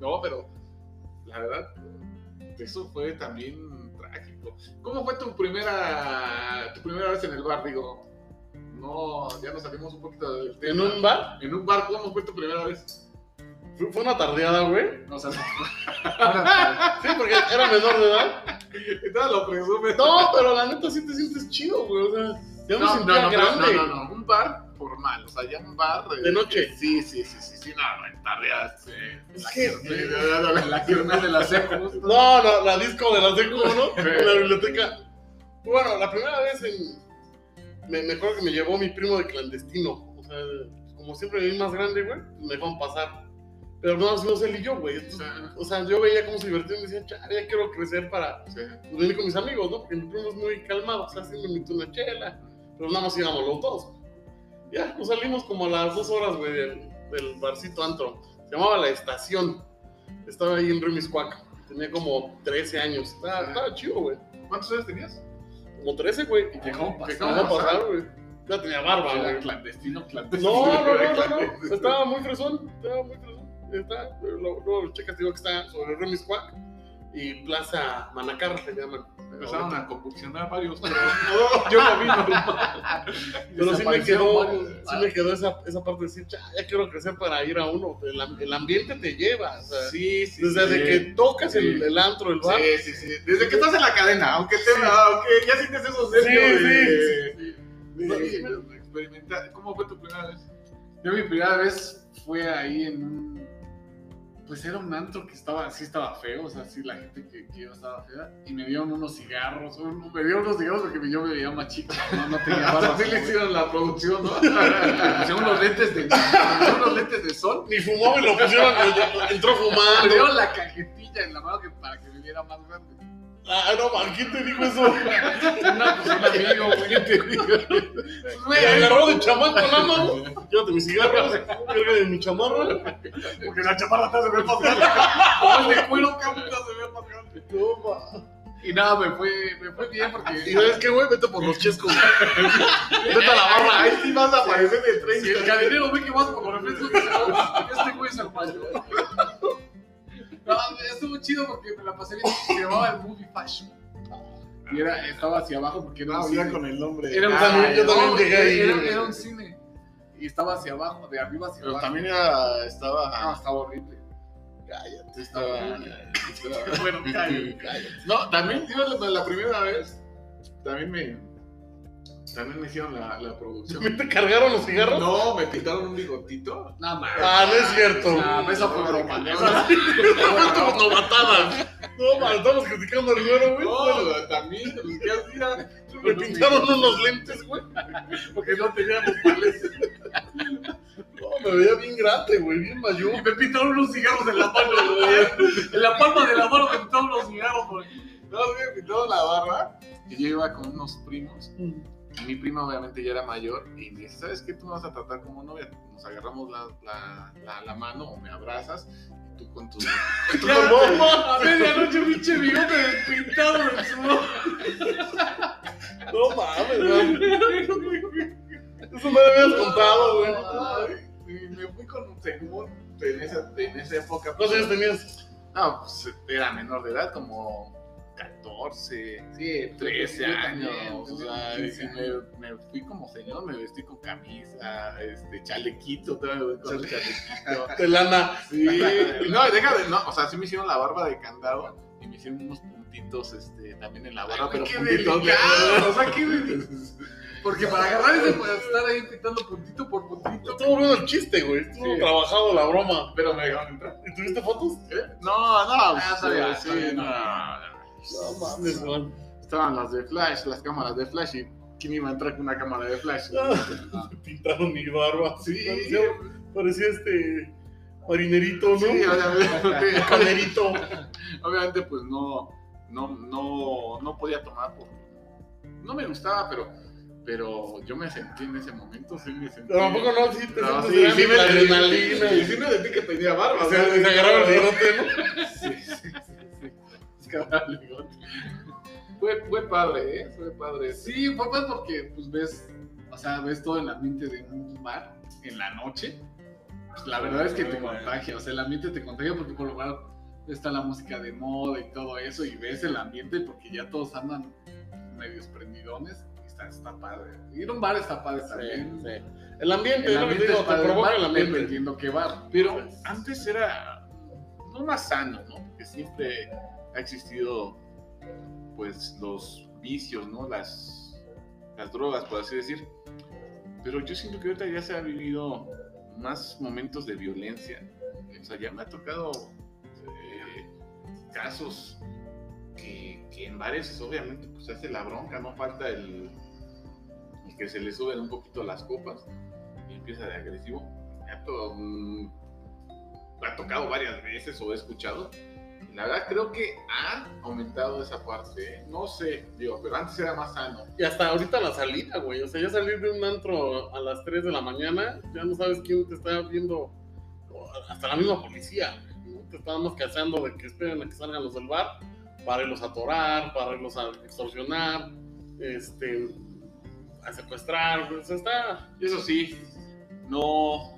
No, pero la verdad, eso fue también trágico. ¿Cómo fue tu primera, tu primera vez en el bar? Digo, no, ya nos salimos un poquito del En tema. un bar. En un bar, ¿cómo fue tu primera vez? Fue una tardeada, güey. O sea, <laughs> Sí, porque era menor de edad. Todo lo presumes. No, pero la neta sí te sientes chido, güey. O sea, ya me no, sentía no, no, grande. no, no, no, un bar formal, o sea, ya un bar eh, De noche. Sí, sí, sí, sí, sí, no, no, en tardeadas. eh, la no, no, no, la kermés de la seco. No, no, la disco de la secu, ¿no? En la biblioteca. Bueno, la primera vez en. Me, me acuerdo que me llevó mi primo de clandestino. O sea, como siempre me vi más grande, güey, me dejaron pasar. Pero no, no él y yo, güey. Entonces, O sea, yo veía cómo se divertían y decía, "Chale, ya quiero crecer para Sí. pues, venir con mis amigos, ¿no? Porque mi primo es muy calmado, o sea, sí me invitó una chela, pero nada más íbamos los dos. Ya, nos salimos como a las dos horas, güey, del, del barcito antro. Se llamaba La Estación. Estaba ahí en Remiscuac. Tenía como 13 años. Estaba, estaba chido, güey. ¿Cuántos años tenías? Como 13, güey. ¿Qué Me pasar. güey. Ya tenía barba, Era güey. clandestino, clandestino. No, no, no, no, no. Estaba muy fresón. Estaba muy fresón. Está, luego, luego lo checas, digo que está sobre Remiscuac y Plaza Manacar, le llaman. Empezaron a convulsionar varios, pero <laughs> no, yo lo vi normal. Pero sí me quedó, sí me quedó esa, esa parte de decir, "Ya, ya quiero crecer para ir a uno. El, am- el ambiente te lleva. O sea, Sí, sí, desde sí. que tocas el, el antro, el bar. Sí, sí, sí. Desde que estás en la cadena, aunque, te, aunque ya sientes esos nervios. ¿Cómo fue tu primera vez? Yo mi primera vez fue ahí en un... Pues era un antro que estaba, sí estaba feo, o sea, sí la gente que, que iba estaba fea. Y me dieron unos cigarros, un- me dieron unos cigarros porque yo me veía más chico, no, no tenía <laughs> barba. Así le hicieron la producción, ¿no? Me <laughs> pusieron unos lentes de, me unos lentes de sol. Ni fumó y lo pusieron, entró Me fumando. dieron la cajetilla en la mano que, para que me viera más grande. Ah, no, man, ¿quién te dijo eso? Una, pues, un amigo, güey. ¿Qué te digo? Me agarró de chamaco la mano. Llévate mis cigarros, carga de mi chamarra. Porque la chaparra te hace ver más grande. <laughs> Como el de cuero, cabrón, te hace ver más grande. No. Y nada, me fue, me fue bien Y porque. sabes qué, güey, vete por los chescos. Vete a la barra. Ahí sí vas a aparecer de Si el 30. cadenero ve que vas por los refrescos, "No, este güey es el mayor. No, estuvo chido porque me la pasé bien. Se llamaba el Movie Fashion. Y era, estaba hacia abajo porque No, ya con el nombre. Era un Ah, cine. yo también No, llegué ahí, Era, un cine. Y estaba hacia abajo, de arriba hacia Pero abajo. también era, No, estaba. estaba horrible. Cállate, estaba. Bueno, <laughs> cállate. Cállate. No, también, la, la primera vez, también me. También me hicieron la, la producción. ¿Me te cargaron los cigarros? No, me pintaron un bigotito. Nada más. Ah, no es cierto. No, esa fue broma. No, Esa- Fue como novatada. No, man, estamos criticando al güero, güey. No, también, pues, ¿qué hacía? Me pintaron unos lentes, güey. Porque no teníamos pales. No, me veía bien grande, güey, bien Y mayor. me pintaron unos cigarros en la mano, güey. En la palma de la mano me pintaron unos cigarros, güey. No, me pintaron la barba. Y yo iba con unos primos. Y mi prima obviamente ya era mayor y me dice, ¿sabes qué? Tú me vas a tratar como novia. Nos agarramos la, la, la, la mano o me abrazas y tú con tu... Tu <laughs> mamá. A medianoche, pinche bigote pintado en su No mames, man. Eso me lo habías contado, güey. Ay, me fui con un según en esa, en esa época. ¿Cuántos años tenías? No, pues era menor de edad, como 14, sí, 13 yo años. o sea, y 15 me, me fui como señor, me vestí con camisa, este, chalequito, todavía voy con el chalequito. <laughs> De lana. Sí, <laughs> no, deja de, no, o sea, sí me hicieron la barba de candado y me hicieron unos puntitos, este, también en la barba, pero qué puntitos de- delicado, o sea, qué <laughs> Porque para agarrar ese, para estar ahí pintando puntito por puntito. Estuvo bueno el chiste, güey. Estuvo Sí. trabajado la broma. Pero me dejaron entrar. ¿Y tuviste fotos? No, no, Ah, está sí, bien, no. no. No mames, man. Estaban las de flash, las cámaras de flash y ¿quién iba a entrar con una cámara de flash? Ah, <laughs> Pintaron mi barba. Sí, Parecía, parecía este marinerito, ¿no? sí, obviamente, <laughs> Canerito. obviamente pues no, no, no, no podía tomar porque no me gustaba, pero, pero yo me sentí en ese momento, sí me sentí. Pero tampoco no, sí te No, sientes sí, sí me sentí- adrenalina. Y sí me sentí que tenía barba. O sea, se agarraba el bigote, ¿no? Sí, sí. <laughs> Fue, fue padre, ¿eh? Fue padre. Sí, fue pues porque pues ves, o sea, ves todo el ambiente de un bar en la noche. Pues, la verdad es que te contagia, o sea, el ambiente te contagia porque por lo menos está la música de moda y todo eso y ves el ambiente porque ya todos andan medios prendidones y está, está padre. Ir a un bar está padre también. Sí, sí. El ambiente, El ambiente digo, te padre, provoca el ambiente. Entiendo que bar. Pero antes era no más sano, ¿no? Porque siempre ha existido, pues, los vicios, ¿no? Las, drogas, por así decir. Pero yo siento que ahorita ya se ha vivido más momentos de violencia. O sea, ya me ha tocado eh, casos que, que en bares, obviamente, pues hace la bronca, no falta el, que se le suben un poquito las copas y empieza de agresivo. Me ha, to- mm, me ha tocado varias veces o he escuchado. Y La verdad creo que ha aumentado esa parte. ¿eh? No sé, digo, pero antes era más sano. Y hasta ahorita la salida, güey. O sea, ya salir de un antro a las 3 de la mañana, ya no sabes quién te está viendo. Hasta la misma policía. ¿no? Te estábamos cazando de que esperen a que salgan los del bar para irlos a atorar, para irlos a extorsionar, este, a secuestrar. Sea, está. Eso sí, no,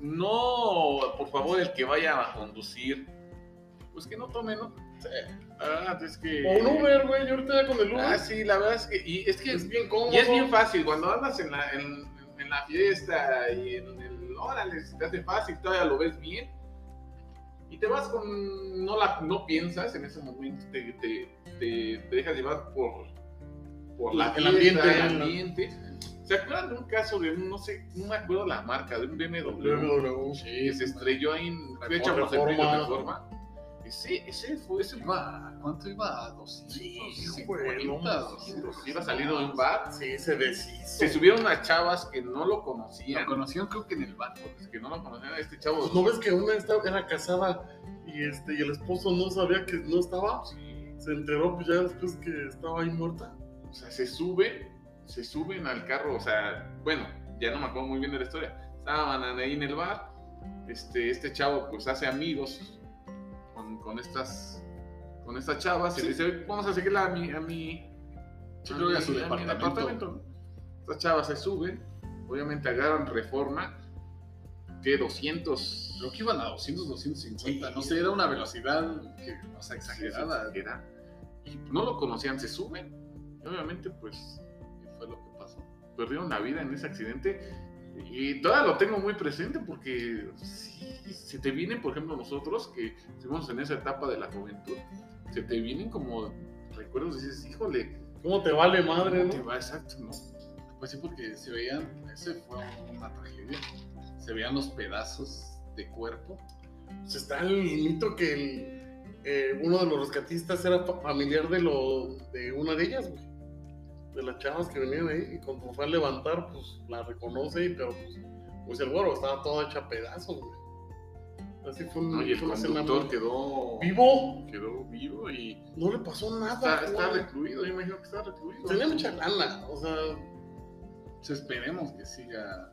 no, por favor, el que vaya a conducir, pues que no tome, ¿no? Ah, es que... O un Uber, güey. Yo ahorita ya con el Uber. Ah, sí, la verdad es que, y es que Es bien cómodo. Y es bien fácil, cuando andas en la, en, en la fiesta y en el, órale, se te hace fácil, todavía lo ves bien. Y te vas con, no, la, no piensas en ese momento, te, te, te, te dejas llevar por, por la fiesta, ambiente, el ambiente. ¿Se acuerdan de un caso de un, no sé, no me acuerdo la marca, de un BMW? BMW. Sí, que se estrelló ahí en Reforma. fecha por Reforma. Reforma. Ese, ese fue, ese Iba, ¿Cuánto iba? ¿A 200? Sí, güey, no, 50, 200. iba saliendo de un bar. Sí, se deshizo. Se subieron unas chavas que no lo conocían. Lo conocieron creo que en el bar. Pues que no lo conocían a este chavo. Pues, ¿No ves que una estaba, era casada y, este, y el esposo no sabía que no estaba? Sí. Se enteró pues ya después que estaba ahí muerta. O sea, se sube, se suben al carro, o sea, bueno, ya no me acuerdo muy bien de la historia. Estaban ahí en el bar, este, este chavo pues hace amigos con, estas con estas chavas y Sí. dice, vamos a seguirla a mi, a mi, Yo creo que a su mi departamento. Estas chavas se suben, obviamente agarran reforma, que 200... Creo que iban a 200, 250. Sí. No sé, era una velocidad que, o sea, exagerada. era. Y no lo conocían, se suben. Y obviamente, pues, Y fue lo que pasó. perdieron la vida en ese accidente. Y todavía lo tengo muy presente porque sí, se te vienen, por ejemplo, nosotros que estuvimos en esa etapa de la juventud, se te vienen como recuerdos y dices, híjole, ¿Cómo te vale madre, ¿cómo te no? va exacto? ¿no? Pues sí, porque se veían, ese fue una tragedia. Se veían los pedazos de cuerpo. Pues está el mito que el, eh, uno de los rescatistas era fa- familiar de, lo, de una de ellas, güey. De las chavas que venían ahí. Y cuando fue a levantar, pues la reconoce, y- pero pues, pues el güero estaba toda hecha a pedazos, güey. Así fue, un, ¿no? Y el conductor quedó vivo. quedó vivo y No le pasó nada. está, está recluido, yo imagino que está recluido. Tenía mucha lana, o sea, Pues esperemos que siga.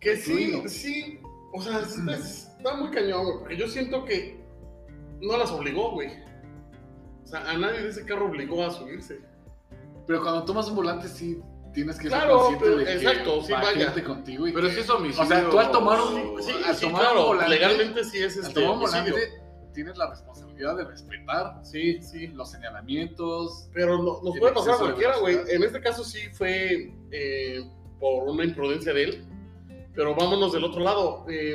que sí, Recluido. sí. O sea, es- está muy cañón, güey. Porque yo siento que no las obligó, güey. O sea, a nadie de ese carro obligó a subirse. Pero cuando tomas un volante, sí tienes que Claro, ser consciente pero- de que exacto, sí, va vaya. gente contigo. Y Pero que- si es homicidio. O sea, tú al tomar un- Sí, al sí, tomar claro, un volante- legalmente sí es al este tomar un homicidio. volante, tienes la responsabilidad de respetar Sí, sí. los señalamientos. Pero no- nos puede pasar a cualquiera, güey. En este caso sí fue eh, por una imprudencia de él. Pero vámonos del otro lado. Eh,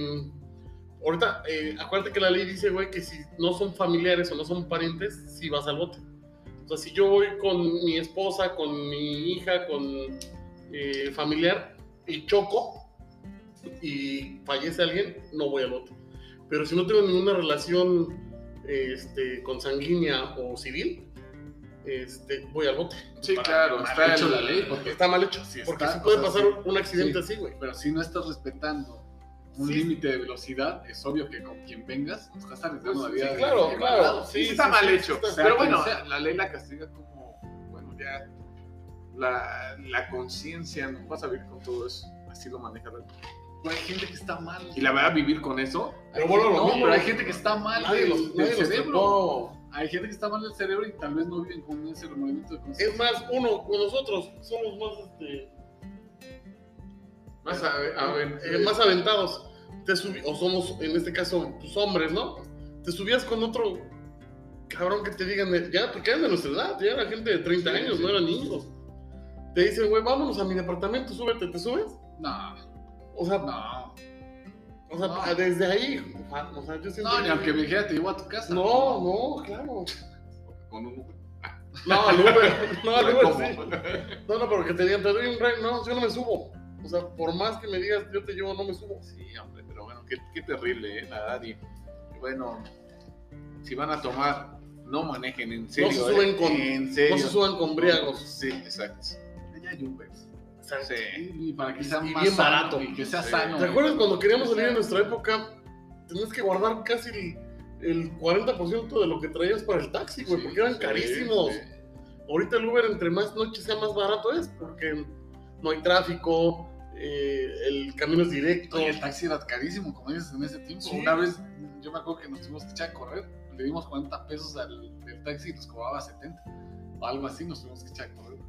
ahorita, eh, acuérdate que la ley dice, güey, que si no son familiares o no son parientes, sí vas al bote. O sea, si yo voy con mi esposa, con mi hija, con eh, familiar y choco y fallece alguien, no voy al bote. Pero si no tengo ninguna relación este, consanguínea o civil, este, voy al bote. Sí, Para- claro, mal está hecho el- la ley, porque Está mal hecho. Sí porque está, sí puede o sea, pasar sí, un accidente sí. así, güey. Pero si no estás respetando un Sí. límite de velocidad, es obvio que con quien vengas estás arriesgando la vida. Sí, de- claro, de claro. Sí, está mal hecho. está- pero bueno, sea. la ley la castiga como, bueno, ya la, la conciencia no vas a vivir con todo eso. Así lo maneja la hay gente que está mal. Y la verdad, vivir con eso, Pero bueno, lo no, mismo, pero hay gente que está mal Nadie del, cerebro. tocó. Hay gente que está mal del cerebro y tal vez no viven con ese remordimiento de conciencia. Es más, uno, nosotros somos más, este, a a ver, eh, más aventados. Te subí, o somos, en este caso, pues, hombres, ¿no? Te subías con otro cabrón que te digan, de- ya, porque eran de nuestra edad, ya era gente de 30 Sí, años, sí. no eran niños. Te dicen, güey, vámonos a mi departamento, súbete, ¿te subes? No, O sea, no. o sea no. desde ahí, o sea, yo siento No, ni que- aunque me dijera te llevo a tu casa. No, no, claro. con un Uber. No, al Uber, <laughs> no, al Uber sí. No, no, pero que te digan, te doy un ride, no, yo no me subo. O sea, por más que me digas, yo te llevo, no me subo. Sí, hombre, qué, qué terrible, ¿eh? La verdad. Y bueno, si van a tomar, no manejen en serio. se suben ¿eh? con- En serio. No se suban con briagos. Sí, exacto. Ya hay Ubers. Sí. Y para que sea Y más bien barato. Y que sea Sí. sano. ¿Te acuerdas cuando queríamos salir en nuestra época? Tenías que guardar casi el, el 40% de lo que traías para el taxi, güey, Sí, porque eran sí, carísimos. sí. Ahorita el Uber, entre más noches sea más barato es, porque no hay tráfico, eh, el camino es directo. Oye, el taxi era carísimo, como dices, en ese tiempo. Sí. Una vez, yo me acuerdo que nos tuvimos que echar a correr. Le dimos 40 pesos al del taxi y nos cobraba 70. O algo así, nos tuvimos que echar a correr.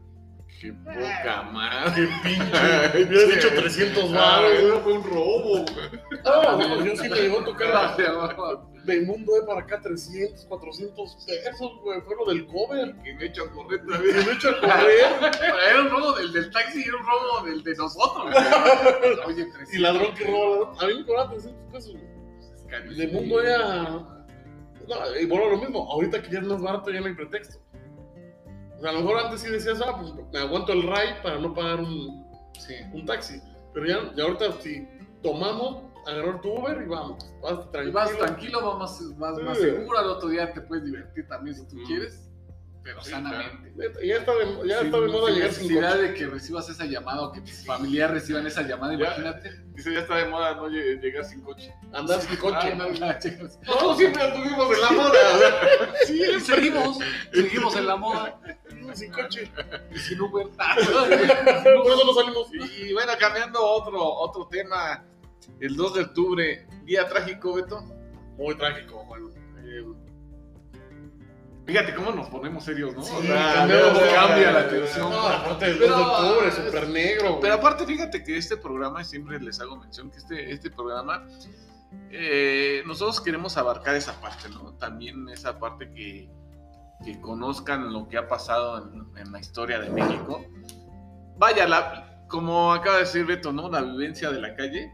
Qué poca madre. ¡Qué pinche! Hubieras Sí. dicho 300 Ah, baros. eso fue un robo. No, no, yo sí me llegó a tocar Pero de para acá 300, 400 pesos, güey. Fue lo del cover. Que me a correr Me también. he hecho a correr. <laughs> era un robo del, del taxi y era un robo del de nosotros. güey. <laughs> Oye, 300 Y ladrón que roba ladrón. A mí me cobraban 300 pesos, güey. Es carísimo. De mundo era. No, y a lo mismo. Ahorita que ya es más barato, ya no hay pretexto. O sea, a lo mejor antes sí decías, ah, pues me aguanto el ride para no pagar un, Sí. un taxi. Pero ya, ya ahorita si tomamos, agarrar tu Uber y vamos. Vas Y tranquilo. vas tranquilo, vas más, más, Sí. seguro. Al otro día te puedes divertir también si tú Mm. quieres. pero Sí, sanamente. Neta, Ya está de, ya Sin- está de moda sin llegar sin necesidad coche. de que recibas esa llamada o que tus familiares reciban esa llamada, Ya. imagínate. Dice, ya está de moda no Lle- llegar sin coche. Andar sin coche. Ah, no, ya. Nosotros <laughs> siempre estuvimos en la moda. <laughs> Sí, seguimos, seguimos en la moda. sin coche. Y sin Uber. <laughs> Por eso no salimos. Y bueno, cambiando otro, otro tema, el 2 de octubre, día trágico, Beto. Muy trágico, bueno. eh, Fíjate cómo nos ponemos serios, ¿no? Sí, O sea, sea, cambia la atención. No, aparte del 2 Pero- de octubre, súper negro. Pero aparte, fíjate que este programa, siempre les hago mención que este, este programa, eh, nosotros queremos abarcar esa parte, ¿no? También esa parte que, que conozcan lo que ha pasado en, en la historia de México. Vaya, la, como acaba de decir Beto, ¿no? La vivencia de la calle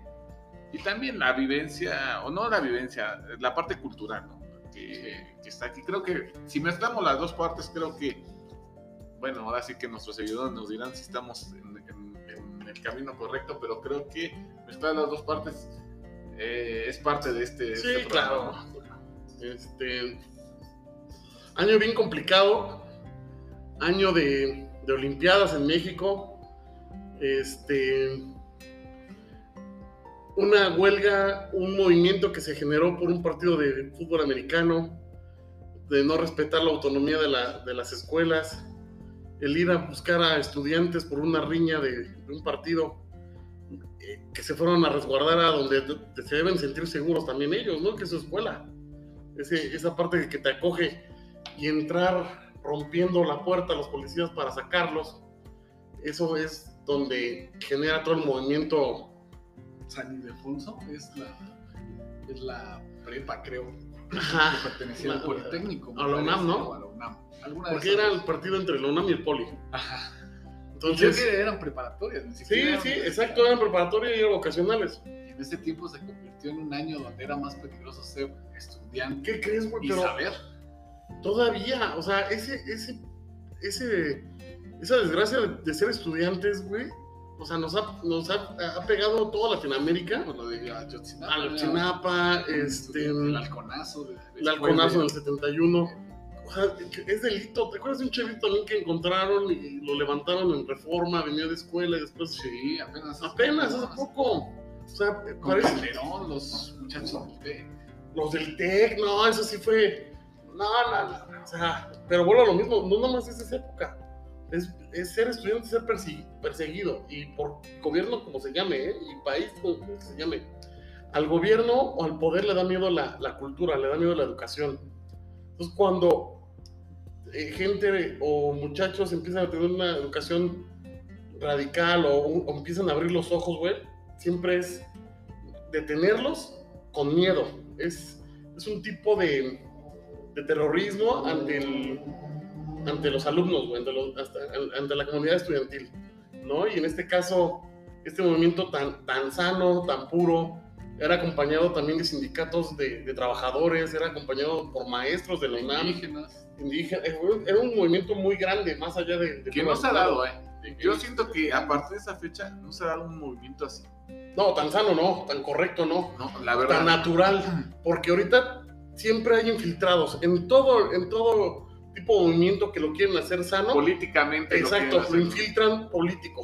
y también la vivencia, o no la vivencia, la parte cultural, ¿no? Que, que está aquí. Creo que si mezclamos las dos partes, creo que, bueno, ahora sí que nuestros seguidores nos dirán si estamos en, en- en el camino correcto, pero creo que mezclar las dos partes eh, es parte de este, Sí, este claro. Este. Año bien complicado. Año de, de Olimpiadas en México. Este. Una huelga, un movimiento que se generó por un partido de fútbol americano, de no respetar la autonomía de, la- de las escuelas, el ir a buscar a estudiantes por una riña de, un partido, eh, que se fueron a resguardar a donde de- se deben sentir seguros también ellos, ¿no? Que es su escuela. Ese- esa parte que te acoge y entrar rompiendo la puerta a los policías para sacarlos, eso es donde genera todo el movimiento. San Ildefonso es la, es la prepa, creo, que Ajá, pertenecía al Politécnico. a la UNAM, ¿no? a la UNAM. Alguna porque era el partido entre la UNAM y el Poli. Ajá. Creo Entonces, que eran preparatorias, ni sí, siquiera eran sí, universidades. exacto, eran preparatoria y eran vocacionales. Y en ese tiempo se convirtió en un año donde era más peligroso ser estudiante ¿Qué crees, güey? y Pero saber. todavía, o sea, ese, ese, ese, esa desgracia de, de ser estudiantes, güey, o sea, nos ha, nos ha, ha pegado toda Latinoamérica. Por lo de Ayotzinapa. Ayotzinapa, este, El halconazo. de- el halconazo en de- el 71. O sea, es delito. ¿Te acuerdas de un chavito también que encontraron y lo levantaron en reforma, venía de escuela y después. Sí, apenas. Apenas, hace poco. O sea, Con parece. Calderón, los muchachos del TEC. Los del TEC, no, eso sí fue. No, no, no. O sea, pero vuelvo a lo mismo. No nomás es esa época. Es, ser estudiante, ser perseguido. Y por gobierno, como se llame, ¿eh? y país, como como se llame. Al gobierno o al poder le da miedo la, cultura, le da miedo la educación. Entonces, cuando eh, gente o muchachos empiezan a tener una educación radical o, o empiezan a abrir los ojos, güey, siempre es detenerlos con miedo. Es, es un tipo de, de terrorismo ante, el- ante los alumnos, güey, ante, los- hasta- ante la comunidad estudiantil, ¿no? Y en este caso, este movimiento tan, tan sano, tan puro, era acompañado también de sindicatos de, de trabajadores, era acompañado por maestros de la UNAM, Indígenas. indígenas, eh, era un movimiento muy grande, más allá de... de Que no se ha dado, ¿eh? Yo siento que a partir de esa fecha no se ha dado un movimiento así. No, tan sano no, tan correcto no. No, la tan verdad. natural, porque ahorita siempre hay infiltrados en todo, en todo tipo de movimiento que lo quieren hacer sano. Políticamente. lo Exacto, lo hacer. infiltran político,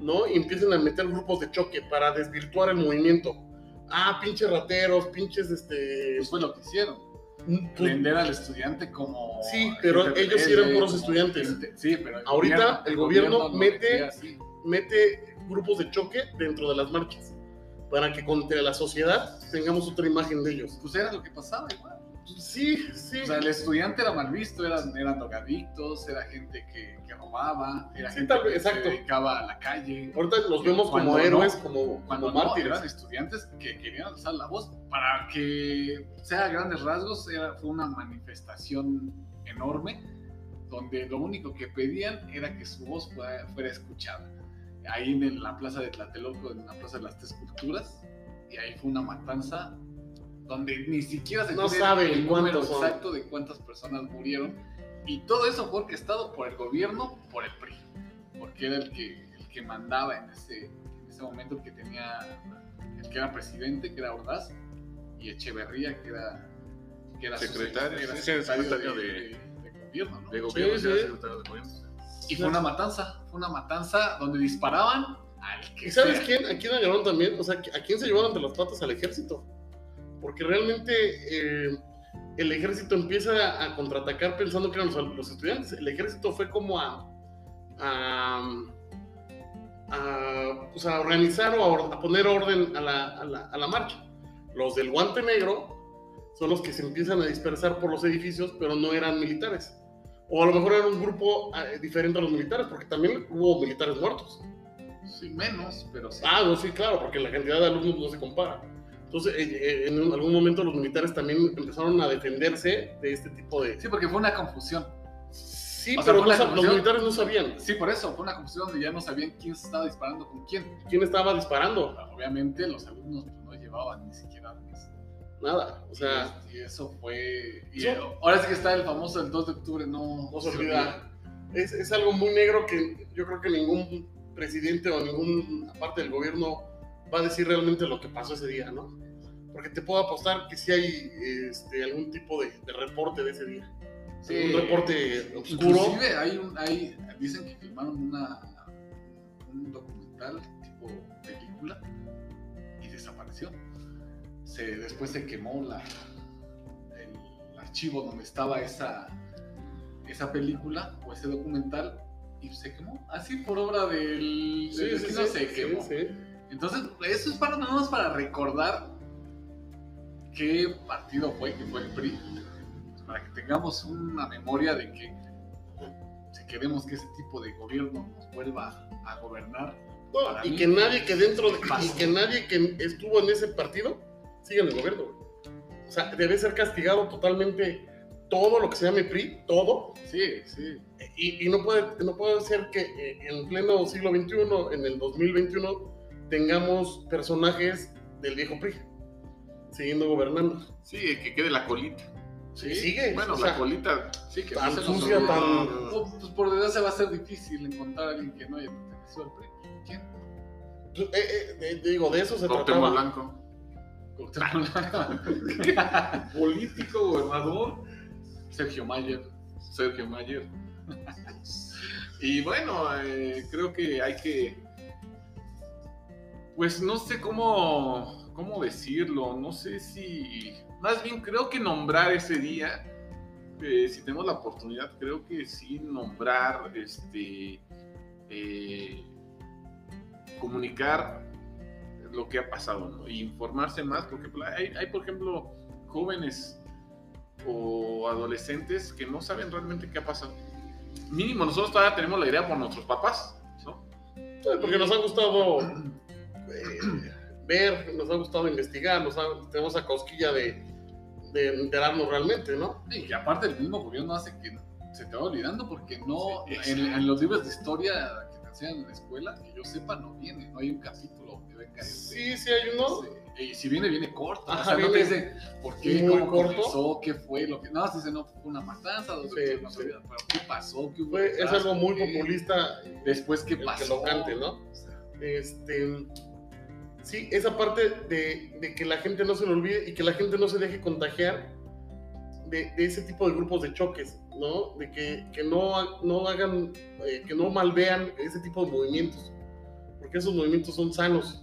¿no? Y empiezan a meter grupos de choque para desvirtuar el movimiento. Ah, pinches rateros, pinches este. Pues fue lo que hicieron. pues, Vender al estudiante como. Sí, pero ellos sí eran puros estudiantes. gente- Sí, pero. el Ahorita el gobierno lo mete- así. mete grupos de choque dentro de las marchas para que contra la sociedad tengamos otra imagen de ellos. Pues era lo que pasaba igual. Sí, sí. O sea, el estudiante era mal visto, eran, eran drogadictos, era gente que, que robaba, era Sí, gente tal que exacto. se dedicaba a la calle. Ahorita los vemos como héroes, no, como, Cuando como no, mártires. eran estudiantes que querían alzar la voz para que sea a grandes rasgos, era, fue una manifestación enorme donde lo único que pedían era que su voz fuera, fuera escuchada. Ahí en la plaza de Tlatelolco, en la plaza de las Tres Culturas, y ahí fue una matanza donde ni siquiera se No tiene saben el número son. exacto de cuántas personas murieron. Y todo eso fue orquestado por el gobierno, por el PRI, porque era el que, el que mandaba en ese, en ese momento, el que tenía, el que era presidente, que era Ordaz, y Echeverría, que era, que era su Secretario, que era sí, secretario secretario de, de- de- de gobierno, ¿no? De gobierno, Sí, sí, era sí. secretario de gobierno. Y fue una matanza, fue una matanza donde disparaban al que ¿Y sabes sea. quién? ¿A quién agarraron también? O sea, ¿a quién se llevaron de las patas al ejército? Porque realmente eh, el ejército empieza a contraatacar pensando que eran los, los estudiantes. El ejército fue como a, a, a, pues, a organizar o a, or- a poner orden a la, a la- a la marcha. Los del guante negro son los que se empiezan a dispersar por los edificios, pero no eran militares. O a lo mejor era un grupo eh, diferente a los militares, porque también hubo militares muertos. Sí, menos, pero sí. Ah, no, sí, claro, porque la cantidad de alumnos no se compara. Entonces, eh, eh, en algún momento los militares también empezaron a defenderse de este tipo de... Sí, porque fue una confusión. Sí, O sea, pero fue no los militares no sabían Sí, por eso, fue una confusión donde ya no sabían quién se estaba disparando con quién. quién estaba disparando. Obviamente los alumnos pues, no llevaban ni siquiera armas. Nada, o sea, y eso fue... Y Sí. ahora sí que está el famoso el 2 de octubre, no, no se olvida. Es, es algo muy negro que yo creo que ningún presidente o ninguna parte del gobierno va a decir realmente lo que pasó ese día, ¿no? Porque te puedo apostar que sí hay este, algún tipo de, de reporte de ese día. Sí. Un reporte oscuro. Inclusive hay un, hay, dicen que filmaron una, un documental tipo película y desapareció. Se, después se quemó la, el archivo donde estaba esa, esa película o ese documental y se quemó. Así por obra del, Sí, del sí, destino sí, se quemó. Entonces, eso es para nada más para recordar qué partido fue, que fue el PRI, para que tengamos una memoria de que si queremos que ese tipo de gobierno nos vuelva a gobernar, No, y mí- que nadie que dentro de, y que nadie que estuvo en ese partido siga en el gobierno. O sea, debe ser castigado totalmente todo lo que se llame PRI, todo, sí, sí, y, y no, puede, no puede ser que eh, en pleno siglo XXI, en el 2021, tengamos personajes del viejo PRI siguiendo gobernando. Sí, que quede la colita. sí. Sigue. Bueno, o la colita. Sí, que Tan sucia, tan- Pues, pues, por desgracia va a ser difícil encontrar a alguien que no haya pertenecido al PRI. ¿Quién? eh, eh, eh, digo, de eso se Cuauhtémoc trataba. Blanco. Cuauhtémoc <laughs> Político, gobernador. Sergio Mayer. Sergio Mayer. y bueno, eh, creo que hay que. Pues no sé cómo, cómo decirlo, no sé si. Más bien creo que nombrar ese día, eh, si tenemos la oportunidad, creo que sí nombrar, este, eh, comunicar lo que ha pasado, ¿no? Y informarse más, porque pues, hay, hay, por ejemplo, jóvenes o adolescentes que no saben realmente qué ha pasado. Mínimo, nosotros todavía tenemos la idea por nuestros papás, ¿no? Porque nos ha gustado <clears throat> eh, ver, nos ha gustado investigar, nos ha- tenemos esa cosquilla de, de enterarnos realmente, ¿no? Y aparte el mismo gobierno hace que se te va olvidando porque no, Sí, en, en los libros de historia que te enseñan en la escuela, que yo sepa, no viene, no hay un capítulo que venga este. Sí, sí hay uno. Sí, Y si viene, viene corto. Ajá, o sea, no te viene dice por qué, cómo corto. comenzó, qué fue, lo que. No, se dice, no, fue una matanza, dos Sí, no sí. pero qué pasó, qué hubo. Fue- es algo muy populista Después, qué pasó. que lo cante, ¿no? O sea, Este, sí, esa parte de, que la gente no se lo olvide y que la gente no se deje contagiar de, ese tipo de grupos de choques, ¿no? De que, no, ha- no hagan, eh, que no malvean ese tipo de movimientos, porque esos movimientos son sanos,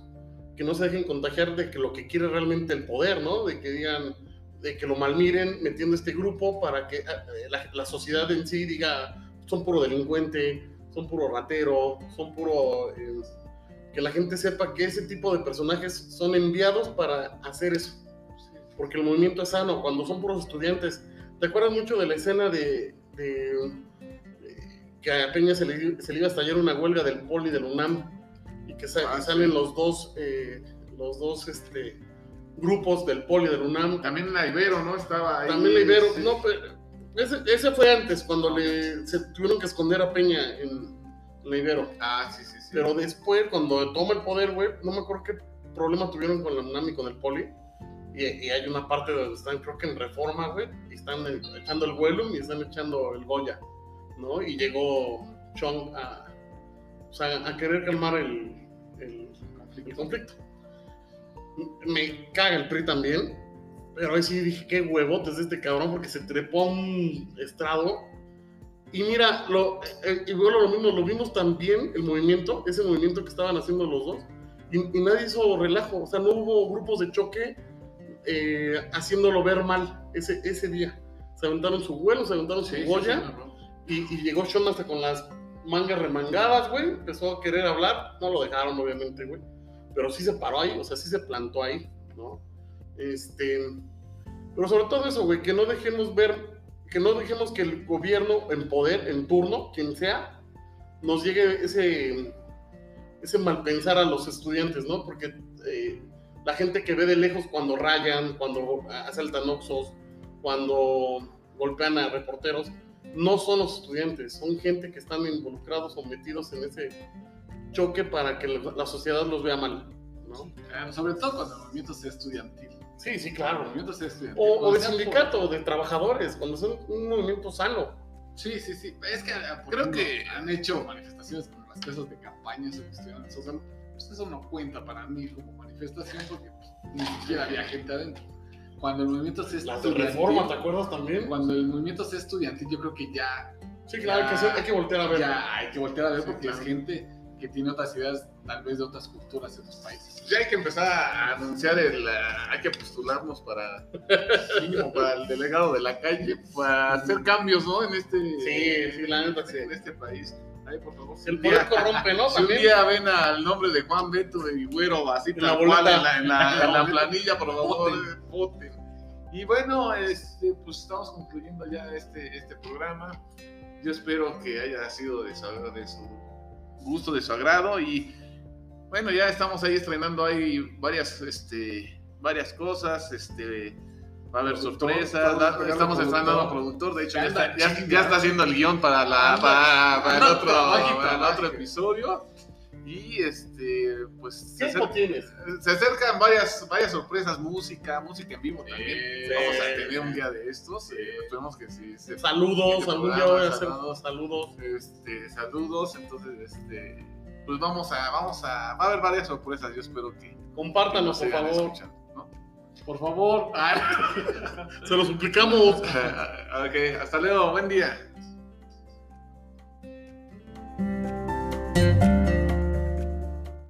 que no se dejen contagiar de que lo que quiere realmente el poder, ¿no? De que digan, de que lo malmiren metiendo este grupo para que ah, eh, la, la sociedad en sí diga, son puro delincuente, son puro ratero, son puro... eh, que la gente sepa que ese tipo de personajes son enviados para hacer eso. Porque el movimiento es sano, cuando son puros estudiantes. ¿Te acuerdas mucho de la escena de, de- de que a Peña se le, se le iba a estallar una huelga del Poli del UNAM y que sa- Ah, y sí. salen los dos, eh, los dos este, grupos del Poli del UNAM? También la Ibero, ¿no? Estaba ahí. También la Ibero, sí. no, pero ese, ese fue antes, cuando le, se tuvieron que esconder a Peña en la Ibero. Ah, sí, sí. Pero después, cuando toma el poder, güey, no me acuerdo qué problema tuvieron con la UNAM con el poli. Y, y hay una parte donde están, creo que en reforma, güey, y están echando el vuelo y están echando el Goya, ¿no? Y llegó Chong a, o sea, a querer calmar el, el, el conflicto. Me caga el PRI también, pero ahí sí dije, qué huevotes de este cabrón, porque se trepó a un estrado Y mira, lo, eh, y bueno, lo mismo, lo vimos también, el movimiento, ese movimiento que estaban haciendo los dos, y, y nadie hizo relajo, o sea, no hubo grupos de choque eh, haciéndolo ver mal ese, ese día. Se aventaron su vuelo, se aventaron su Sí, sí, Goya, sí, no, no. y, y llegó Sean hasta con las mangas remangadas, güey, empezó a querer hablar, no lo dejaron, obviamente, güey, pero sí se paró ahí, o sea, sí se plantó ahí, ¿no? Este, pero sobre todo eso, güey, que no dejemos ver, que no dejemos que el gobierno en poder, en turno, quien sea, nos llegue ese, ese malpensar a los estudiantes, ¿no? Porque eh, la gente que ve de lejos cuando rayan, cuando asaltan oxos, cuando golpean a reporteros, no son los estudiantes, son gente que están involucrados o metidos en ese choque para que la sociedad los vea mal, ¿no? Sobre todo cuando el movimiento sea estudiantil. Sí, sí, claro. estudiantil. O, o de por- sindicato, o de trabajadores, cuando son un movimiento sano. Sí, sí, sí. Es que ah, por Creo que- han hecho manifestaciones con las casas de campaña, eso el Zócalo. Pues eso no cuenta para mí como manifestación porque pues, ni siquiera había gente adentro. Cuando el movimiento sea Las de estudiantil, reforma, ¿te acuerdas también? cuando el movimiento sea estudiantil, yo creo que ya, Sí, claro, hay que, hay que voltear a ver. ya hay que voltear a ver Sí, porque claro. es gente que tiene otras ideas, tal vez de otras culturas, de otros países. Ya hay que empezar a anunciar el. ah, hay que postularnos para. mínimo para el delegado de la calle, para hacer cambios, ¿no? En este. Sí, sí, la neta, sí. En este país. Ahí, por favor. si El poder día- corrompe, ¿no? Si un día ven al nombre de Juan Beto y Güero así En la tal en la, en la- En en la la boleta. planilla, por favor, Voten. voten. Y bueno, este, pues estamos concluyendo ya este, este programa. Yo espero que haya sido de su, de su gusto, de su agrado. Y bueno, ya estamos ahí estrenando ahí varias, este, varias cosas. Este, va a haber Productor, sorpresas. estamos estrenando Estamos estrenando a productor. productor. De hecho, Ya está, ya- está haciendo el guion para, la, para, para el otro, para el otro episodio. Y este, pues se, ¿Qué tiempo acer- tienes? se acercan varias, varias sorpresas, música, música en vivo también. Eh, Vamos a sí. tener un día de estos. Eh, esperemos que sí. se- Saludos, programa, hacer saludos. saludos. este, saludos. Entonces, este, pues vamos a, vamos a, va a haber varias sorpresas. Yo espero que que Compártanos, nos por favor. Por favor. Ah, <laughs> Se lo suplicamos. <laughs> ok, hasta luego, buen día.